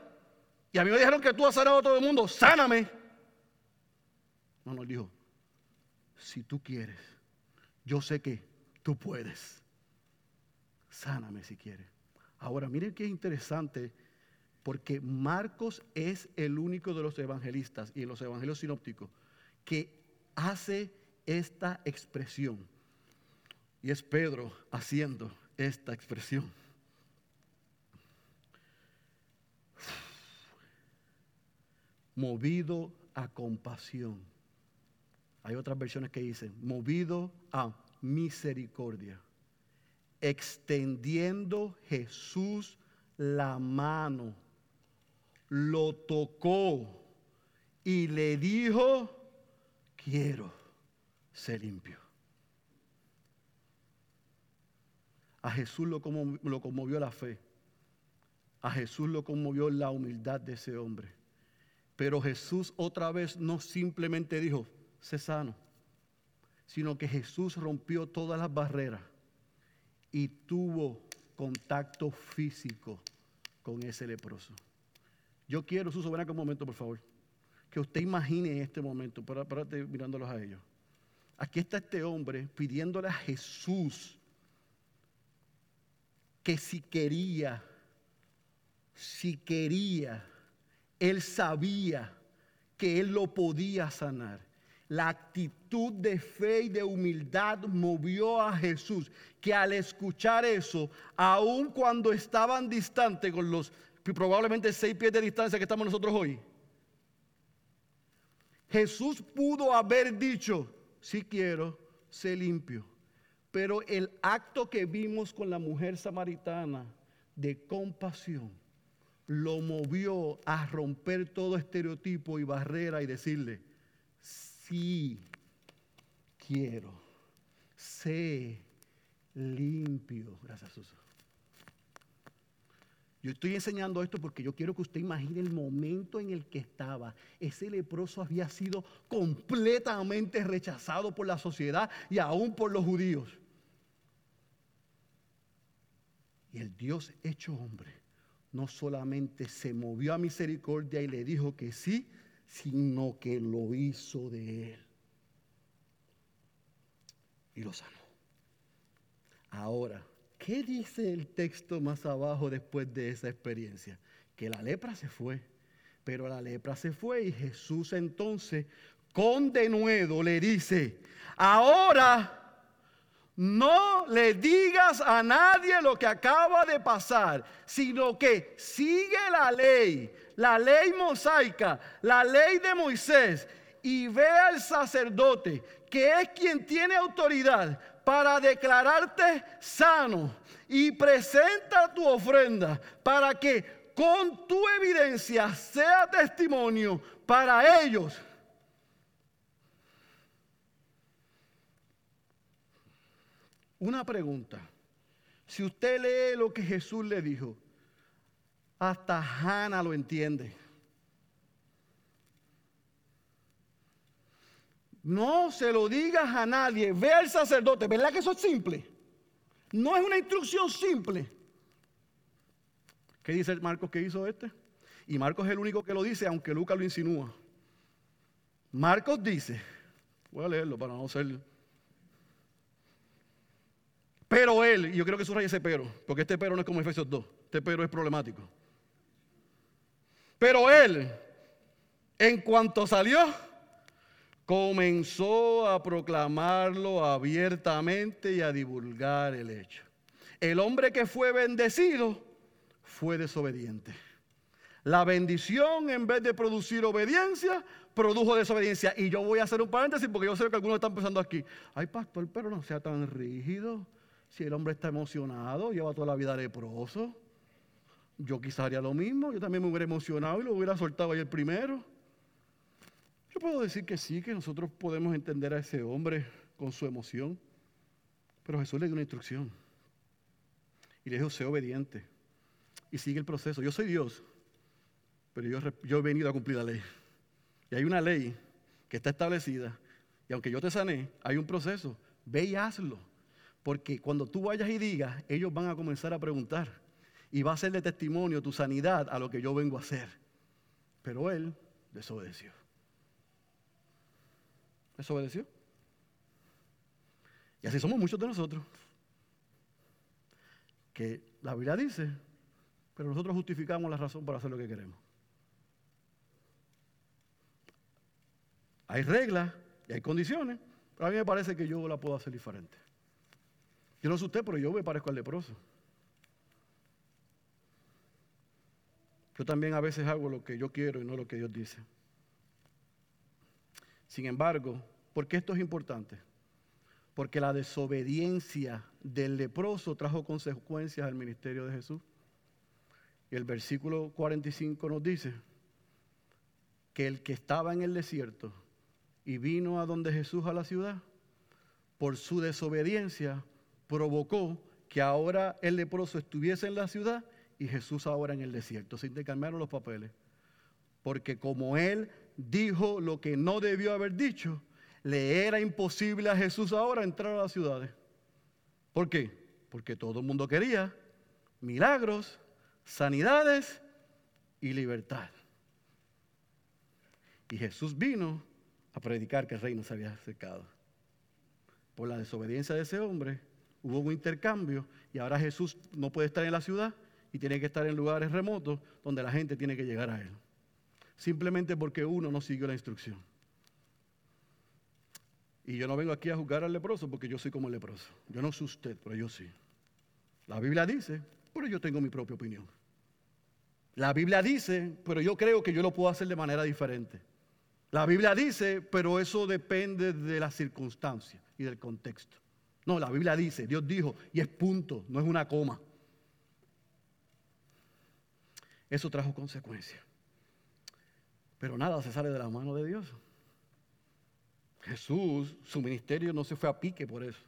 y a mí me dijeron que tú has sanado a todo el mundo, sáname. No, no, dijo, si tú quieres, yo sé que tú puedes. Sáname si quieres. Ahora, miren qué interesante porque Marcos es el único de los evangelistas y en los evangelios sinópticos que hace esta expresión. Y es Pedro haciendo esta expresión. Movido a compasión. Hay otras versiones que dicen, movido a misericordia. Extendiendo Jesús la mano lo tocó y le dijo, quiero ser limpio. A Jesús lo, conmovió la fe. A Jesús lo conmovió la humildad de ese hombre. Pero Jesús otra vez no simplemente dijo, sé sano, sino que Jesús rompió todas las barreras y tuvo contacto físico con ese leproso. Yo quiero, su soberano, un momento, por favor. Que usted imagine este momento, para, mirándolos a ellos. Aquí está este hombre pidiéndole a Jesús que si quería, si quería, él sabía que él lo podía sanar. La actitud de fe y de humildad movió a Jesús, que al escuchar eso, aun cuando estaban distantes con los probablemente seis pies de distancia que estamos nosotros hoy. Jesús pudo haber dicho, si quiero, sé limpio. Pero el acto que vimos con la mujer samaritana de compasión lo movió a romper todo estereotipo y barrera y decirle, sí, quiero, sé limpio. Gracias, Jesús. Yo estoy enseñando esto porque yo quiero que usted imagine el momento en el que estaba. Ese leproso había sido completamente rechazado por la sociedad y aún por los judíos. Y el Dios hecho hombre no solamente se movió a misericordia y le dijo que sí, sino que lo hizo de él. Y lo sanó. Ahora, ¿Qué dice el texto más abajo después de esa experiencia? Que la lepra se fue. Pero la lepra se fue y Jesús entonces con denuedo le dice, ahora no le digas a nadie lo que acaba de pasar, sino que sigue la ley, la ley mosaica, la ley de Moisés, y ve al sacerdote, que es quien tiene autoridad para declararte sano y presenta tu ofrenda para que con tu evidencia sea testimonio para ellos. Una pregunta. Si usted lee lo que Jesús le dijo, hasta Hannah lo entiende. No se lo digas a nadie. Ve al sacerdote. ¿Verdad que eso es simple? No es una instrucción simple. ¿Qué dice Marcos que hizo este? Y Marcos es el único que lo dice, aunque Lucas lo insinúa. Marcos dice, voy a leerlo para no ser... Pero él, y yo creo que subraya ese pero, porque este pero no es como Efesios 2, este pero es problemático. Pero él, en cuanto salió, comenzó a proclamarlo abiertamente y a divulgar el hecho. El hombre que fue bendecido fue desobediente. La bendición, en vez de producir obediencia, produjo desobediencia. Y yo voy a hacer un paréntesis porque yo sé que algunos están pensando aquí, ay pastor, pero no sea tan rígido. Si el hombre está emocionado, lleva toda la vida leproso. Yo quizás haría lo mismo, yo también me hubiera emocionado y lo hubiera soltado ahí el primero. Puedo decir que sí, que nosotros podemos entender a ese hombre con su emoción, pero Jesús le dio una instrucción y le dijo, sé obediente y sigue el proceso. Yo soy Dios, pero yo, yo he venido a cumplir la ley. Y hay una ley que está establecida y aunque yo te sané, hay un proceso. Ve y hazlo. Porque cuando tú vayas y digas, ellos van a comenzar a preguntar. Y va a ser de testimonio tu sanidad a lo que yo vengo a hacer. Pero él desobedeció desobedeció. Y así somos muchos de nosotros. Que la Biblia dice, pero nosotros justificamos la razón para hacer lo que queremos. Hay reglas y hay condiciones, pero a mí me parece que yo la puedo hacer diferente. Yo no sé usted, pero yo me parezco al leproso. Yo también a veces hago lo que yo quiero y no lo que Dios dice. Sin embargo, ¿por qué esto es importante? Porque la desobediencia del leproso trajo consecuencias al ministerio de Jesús. Y el versículo 45 nos dice que el que estaba en el desierto y vino a donde Jesús a la ciudad, por su desobediencia provocó que ahora el leproso estuviese en la ciudad y Jesús ahora en el desierto. Se intercambiaron los papeles. Porque como él dijo lo que no debió haber dicho, le era imposible a Jesús ahora entrar a las ciudades. ¿Por qué? Porque todo el mundo quería milagros, sanidades y libertad. Y Jesús vino a predicar que el reino se había acercado. Por la desobediencia de ese hombre hubo un intercambio y ahora Jesús no puede estar en la ciudad y tiene que estar en lugares remotos donde la gente tiene que llegar a él simplemente porque uno no siguió la instrucción. Y yo no vengo aquí a juzgar al leproso porque yo soy como el leproso. Yo no soy usted, pero yo sí. La Biblia dice, pero yo tengo mi propia opinión. La Biblia dice, pero yo creo que yo lo puedo hacer de manera diferente. La Biblia dice, pero eso depende de las circunstancias y del contexto. No, la Biblia dice, Dios dijo, y es punto, no es una coma. Eso trajo consecuencias. Pero nada se sale de la mano de Dios. Jesús, su ministerio no se fue a pique por eso.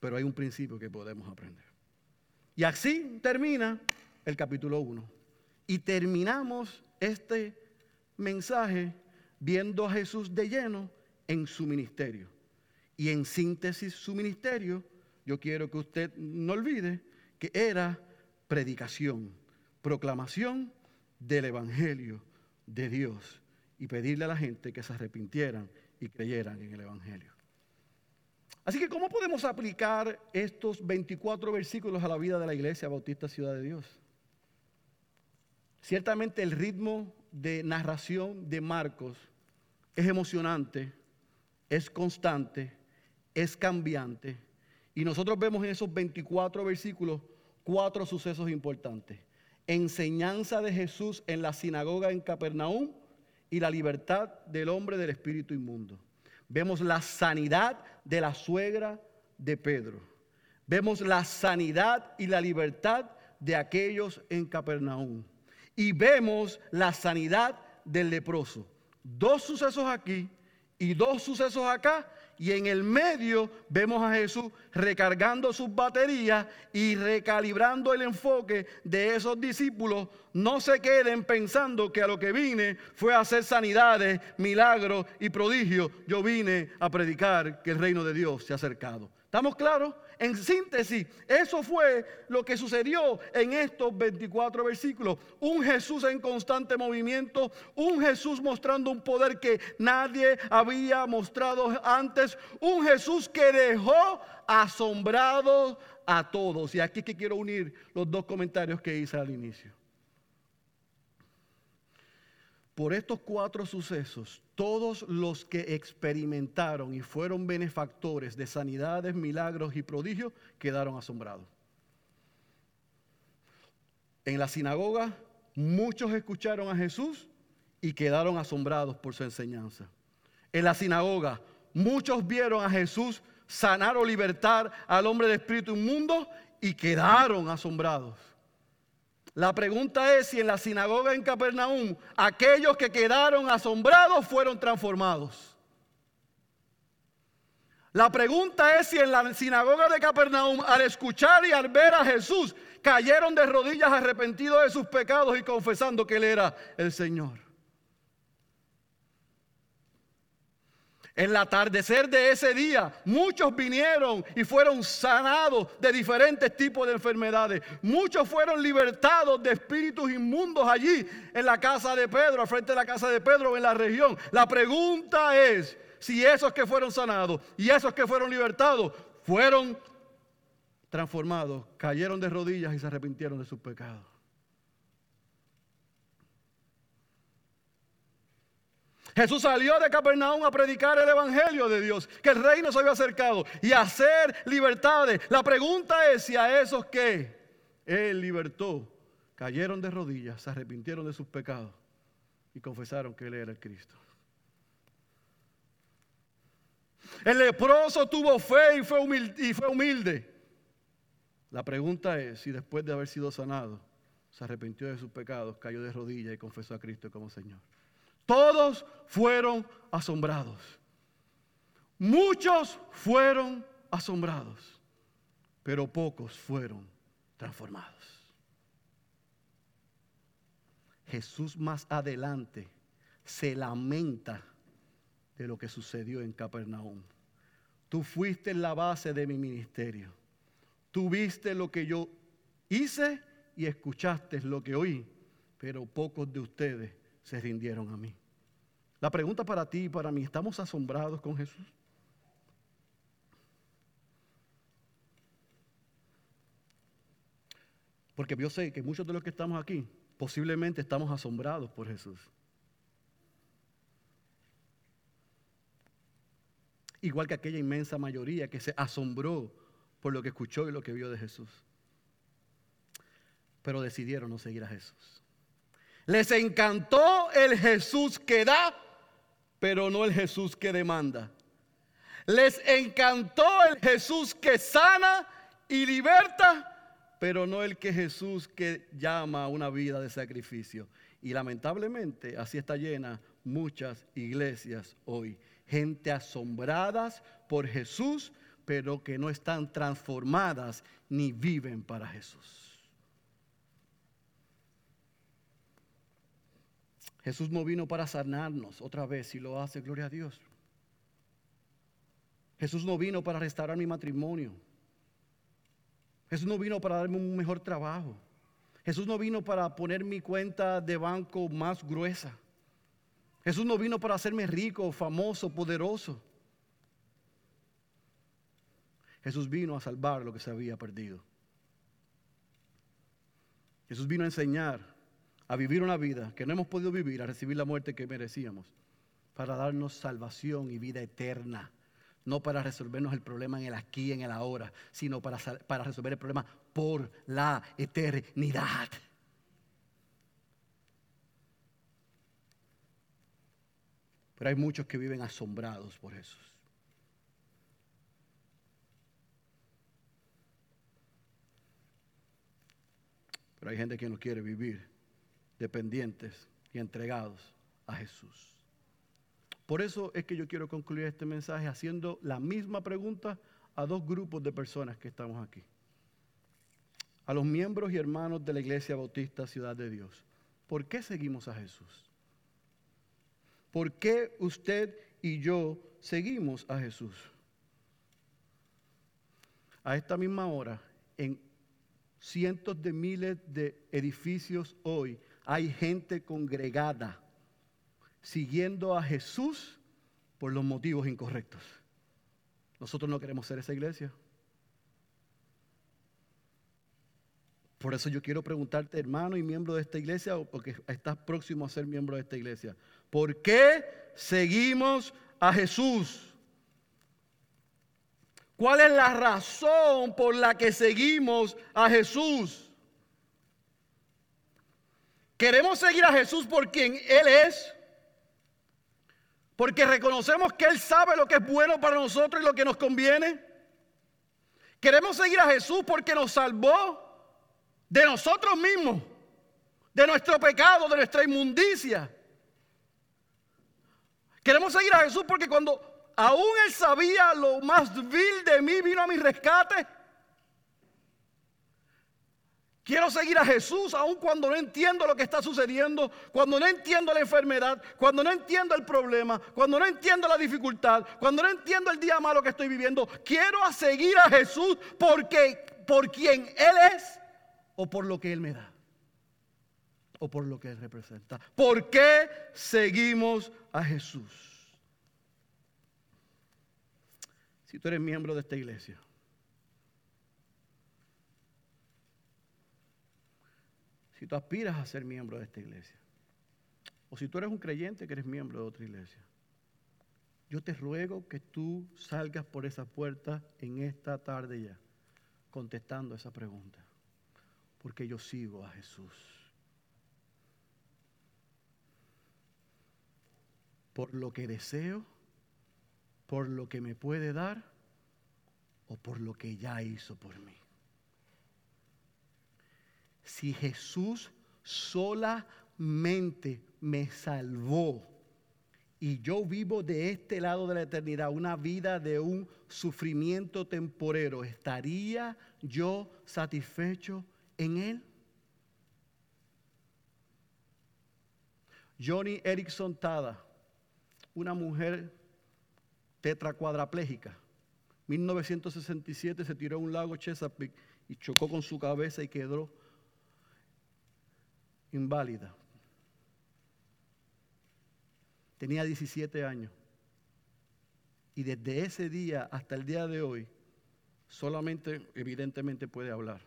Pero hay un principio que podemos aprender. Y así termina el capítulo 1. Y terminamos este mensaje viendo a Jesús de lleno en su ministerio. Y en síntesis su ministerio, yo quiero que usted no olvide que era predicación, proclamación del Evangelio de Dios y pedirle a la gente que se arrepintieran y creyeran en el Evangelio. Así que, ¿cómo podemos aplicar estos 24 versículos a la vida de la Iglesia Bautista Ciudad de Dios? Ciertamente el ritmo de narración de Marcos es emocionante, es constante, es cambiante. Y nosotros vemos en esos 24 versículos cuatro sucesos importantes enseñanza de Jesús en la sinagoga en Capernaum y la libertad del hombre del espíritu inmundo. Vemos la sanidad de la suegra de Pedro. Vemos la sanidad y la libertad de aquellos en Capernaum. Y vemos la sanidad del leproso. Dos sucesos aquí y dos sucesos acá y en el medio vemos a Jesús recargando sus baterías y recalibrando el enfoque de esos discípulos. No se queden pensando que a lo que vine fue a hacer sanidades, milagros y prodigios. Yo vine a predicar que el reino de Dios se ha acercado. ¿Estamos claros? En síntesis, eso fue lo que sucedió en estos 24 versículos. Un Jesús en constante movimiento, un Jesús mostrando un poder que nadie había mostrado antes, un Jesús que dejó asombrado a todos. Y aquí que quiero unir los dos comentarios que hice al inicio. Por estos cuatro sucesos, todos los que experimentaron y fueron benefactores de sanidades, milagros y prodigios quedaron asombrados. En la sinagoga, muchos escucharon a Jesús y quedaron asombrados por su enseñanza. En la sinagoga, muchos vieron a Jesús sanar o libertar al hombre de espíritu inmundo y quedaron asombrados. La pregunta es si en la sinagoga en Capernaum aquellos que quedaron asombrados fueron transformados. La pregunta es si en la sinagoga de Capernaum al escuchar y al ver a Jesús cayeron de rodillas arrepentidos de sus pecados y confesando que Él era el Señor. En el atardecer de ese día, muchos vinieron y fueron sanados de diferentes tipos de enfermedades. Muchos fueron libertados de espíritus inmundos allí en la casa de Pedro, al frente de la casa de Pedro en la región. La pregunta es si esos que fueron sanados y esos que fueron libertados fueron transformados, cayeron de rodillas y se arrepintieron de sus pecados. Jesús salió de Capernaum a predicar el Evangelio de Dios, que el reino se había acercado y a hacer libertades. La pregunta es si a esos que Él libertó cayeron de rodillas, se arrepintieron de sus pecados y confesaron que Él era el Cristo. El leproso tuvo fe y fue, humilde, y fue humilde. La pregunta es si después de haber sido sanado, se arrepintió de sus pecados, cayó de rodillas y confesó a Cristo como Señor. Todos fueron asombrados. Muchos fueron asombrados, pero pocos fueron transformados. Jesús más adelante se lamenta de lo que sucedió en Capernaum. Tú fuiste la base de mi ministerio. Tú viste lo que yo hice y escuchaste lo que oí, pero pocos de ustedes se rindieron a mí. La pregunta para ti y para mí, ¿estamos asombrados con Jesús? Porque yo sé que muchos de los que estamos aquí posiblemente estamos asombrados por Jesús. Igual que aquella inmensa mayoría que se asombró por lo que escuchó y lo que vio de Jesús. Pero decidieron no seguir a Jesús. Les encantó el Jesús que da, pero no el Jesús que demanda. Les encantó el Jesús que sana y liberta, pero no el que Jesús que llama a una vida de sacrificio. Y lamentablemente así está llena muchas iglesias hoy. Gente asombradas por Jesús, pero que no están transformadas ni viven para Jesús. Jesús no vino para sanarnos otra vez y lo hace, gloria a Dios. Jesús no vino para restaurar mi matrimonio. Jesús no vino para darme un mejor trabajo. Jesús no vino para poner mi cuenta de banco más gruesa. Jesús no vino para hacerme rico, famoso, poderoso. Jesús vino a salvar lo que se había perdido. Jesús vino a enseñar a vivir una vida que no hemos podido vivir, a recibir la muerte que merecíamos, para darnos salvación y vida eterna. No para resolvernos el problema en el aquí, en el ahora, sino para, para resolver el problema por la eternidad. Pero hay muchos que viven asombrados por eso. Pero hay gente que no quiere vivir dependientes y entregados a Jesús. Por eso es que yo quiero concluir este mensaje haciendo la misma pregunta a dos grupos de personas que estamos aquí. A los miembros y hermanos de la Iglesia Bautista Ciudad de Dios. ¿Por qué seguimos a Jesús? ¿Por qué usted y yo seguimos a Jesús? a esta misma hora, en cientos de miles de edificios hoy, hay gente congregada siguiendo a Jesús por los motivos incorrectos. Nosotros no queremos ser esa iglesia. Por eso yo quiero preguntarte, hermano y miembro de esta iglesia, o porque estás próximo a ser miembro de esta iglesia, ¿por qué seguimos a Jesús? ¿Cuál es la razón por la que seguimos a Jesús? ¿Queremos seguir a Jesús por quien Él es? Porque reconocemos que Él sabe lo que es bueno para nosotros y lo que nos conviene. Queremos seguir a Jesús porque nos salvó de nosotros mismos, de nuestro pecado, de nuestra inmundicia. Queremos seguir a Jesús porque cuando aún Él sabía lo más vil de mí, vino a mi rescate. Quiero seguir a Jesús aun cuando no entiendo lo que está sucediendo, cuando no entiendo la enfermedad, cuando no entiendo el problema, cuando no entiendo la dificultad, cuando no entiendo el día malo que estoy viviendo. Quiero seguir a Jesús porque por quien Él es o por lo que Él me da o por lo que Él representa. ¿Por qué seguimos a Jesús? Si tú eres miembro de esta iglesia, si tú aspiras a ser miembro de esta iglesia, o si tú eres un creyente que eres miembro de otra iglesia, yo te ruego que tú salgas por esa puerta en esta tarde ya, contestando esa pregunta porque yo sigo a Jesús. Por lo que deseo, por lo que me puede dar o por lo que ya hizo por mí. Si Jesús solamente me salvó y yo vivo de este lado de la eternidad una vida de un sufrimiento temporero, ¿estaría yo satisfecho en Él. Johnny Erickson Tada, una mujer tetracuadraplégica. 1967 se tiró a un lago Chesapeake y chocó con su cabeza y quedó inválida. Tenía 17 años. Y desde ese día hasta el día de hoy, solamente, evidentemente, puede hablar.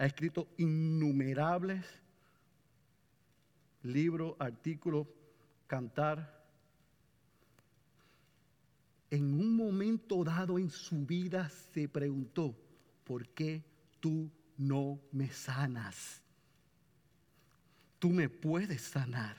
ha escrito innumerables libros, artículos, cantar. En un momento dado en su vida se preguntó, ¿por qué tú no me sanas? Tú me puedes sanar.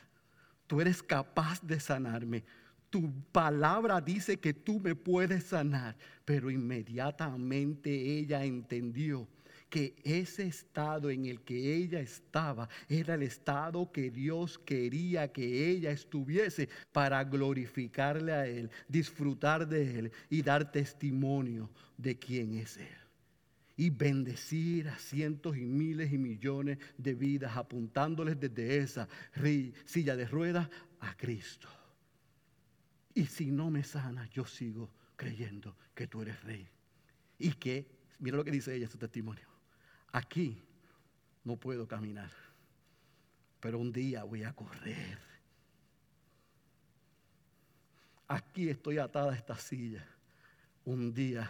Tú eres capaz de sanarme. Tu palabra dice que tú me puedes sanar. Pero inmediatamente ella entendió que ese estado en el que ella estaba era el estado que Dios quería que ella estuviese para glorificarle a Él, disfrutar de Él y dar testimonio de quién es Él. Y bendecir a cientos y miles y millones de vidas, apuntándoles desde esa silla de ruedas a Cristo. Y si no me sana, yo sigo creyendo que tú eres rey. Y que, mira lo que dice ella su testimonio aquí no puedo caminar, pero un día voy a correr. Aquí estoy atada a esta silla. Un día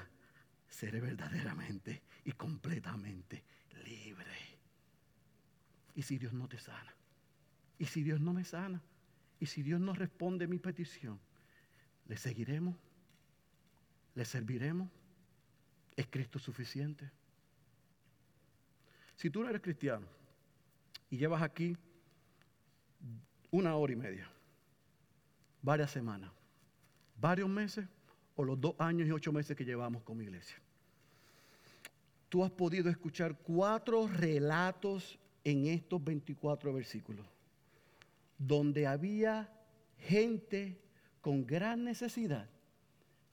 seré verdaderamente y completamente libre. ¿Y si Dios no te sana? ¿Y si Dios no me sana? ¿Y si Dios no responde mi petición? ¿Le seguiremos? ¿Le serviremos? ¿Es Cristo suficiente? Si tú no eres cristiano y llevas aquí una hora y media, varias semanas, varios meses los dos años y ocho meses que llevamos como iglesia, tú has podido escuchar cuatro relatos en estos 24 versículos, donde había gente con gran necesidad,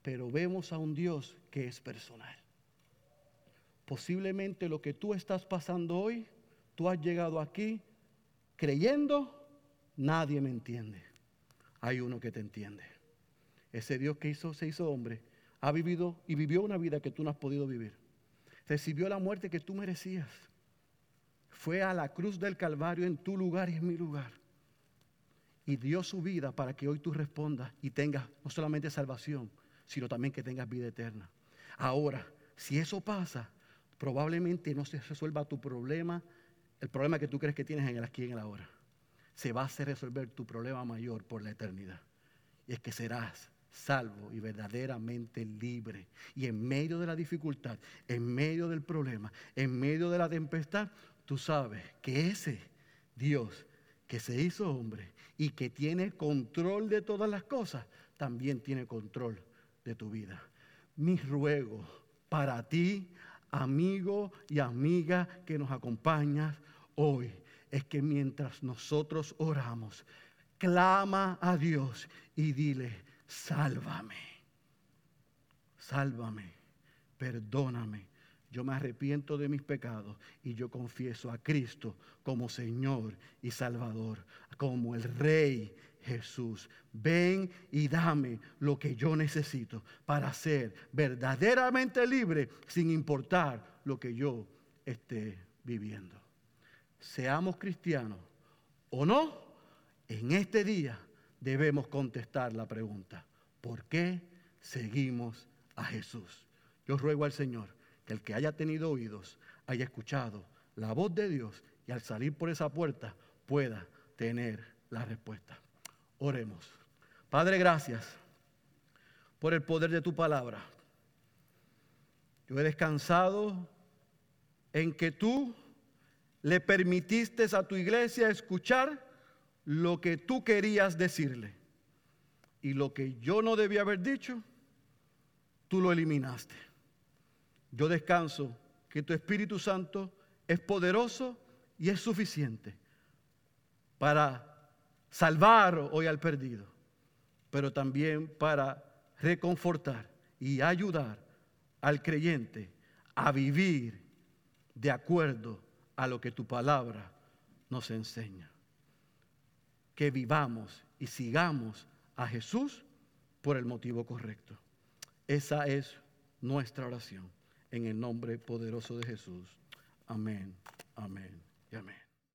pero vemos a un Dios que es personal. Posiblemente lo que tú estás pasando hoy, tú has llegado aquí creyendo, nadie me entiende. Hay uno que te entiende. Ese Dios que hizo, se hizo hombre, ha vivido y vivió una vida que tú no has podido vivir. Recibió la muerte que tú merecías. Fue a la cruz del Calvario en tu lugar y en mi lugar. Y dio su vida para que hoy tú respondas y tengas no solamente salvación, sino también que tengas vida eterna. Ahora, si eso pasa, probablemente no se resuelva tu problema, el problema que tú crees que tienes en el aquí y en el ahora. Se va a hacer resolver tu problema mayor por la eternidad. Y es que serás salvo y verdaderamente libre. Y en medio de la dificultad, en medio del problema, en medio de la tempestad, tú sabes que ese Dios que se hizo hombre y que tiene control de todas las cosas, también tiene control de tu vida. Mi ruego para ti, amigo y amiga que nos acompañas hoy, es que mientras nosotros oramos, clama a Dios y dile, sálvame, sálvame, perdóname. Yo me arrepiento de mis pecados y yo confieso a Cristo como Señor y Salvador, como el Rey Jesús. Ven y dame lo que yo necesito para ser verdaderamente libre sin importar lo que yo esté viviendo. Seamos cristianos o no, en este día debemos contestar la pregunta, ¿por qué seguimos a Jesús? Yo ruego al Señor que el que haya tenido oídos haya escuchado la voz de Dios y al salir por esa puerta pueda tener la respuesta. Oremos. Padre, gracias por el poder de tu palabra. Yo he descansado en que tú le permitiste a tu iglesia escuchar lo que tú querías decirle. Y lo que yo no debía haber dicho, tú lo eliminaste. Yo descanso que tu Espíritu Santo es poderoso y es suficiente para salvar hoy al perdido, pero también para reconfortar y ayudar al creyente a vivir de acuerdo a lo que tu palabra nos enseña que vivamos y sigamos a Jesús por el motivo correcto. Esa es nuestra oración en el nombre poderoso de Jesús. Amén, amén y amén.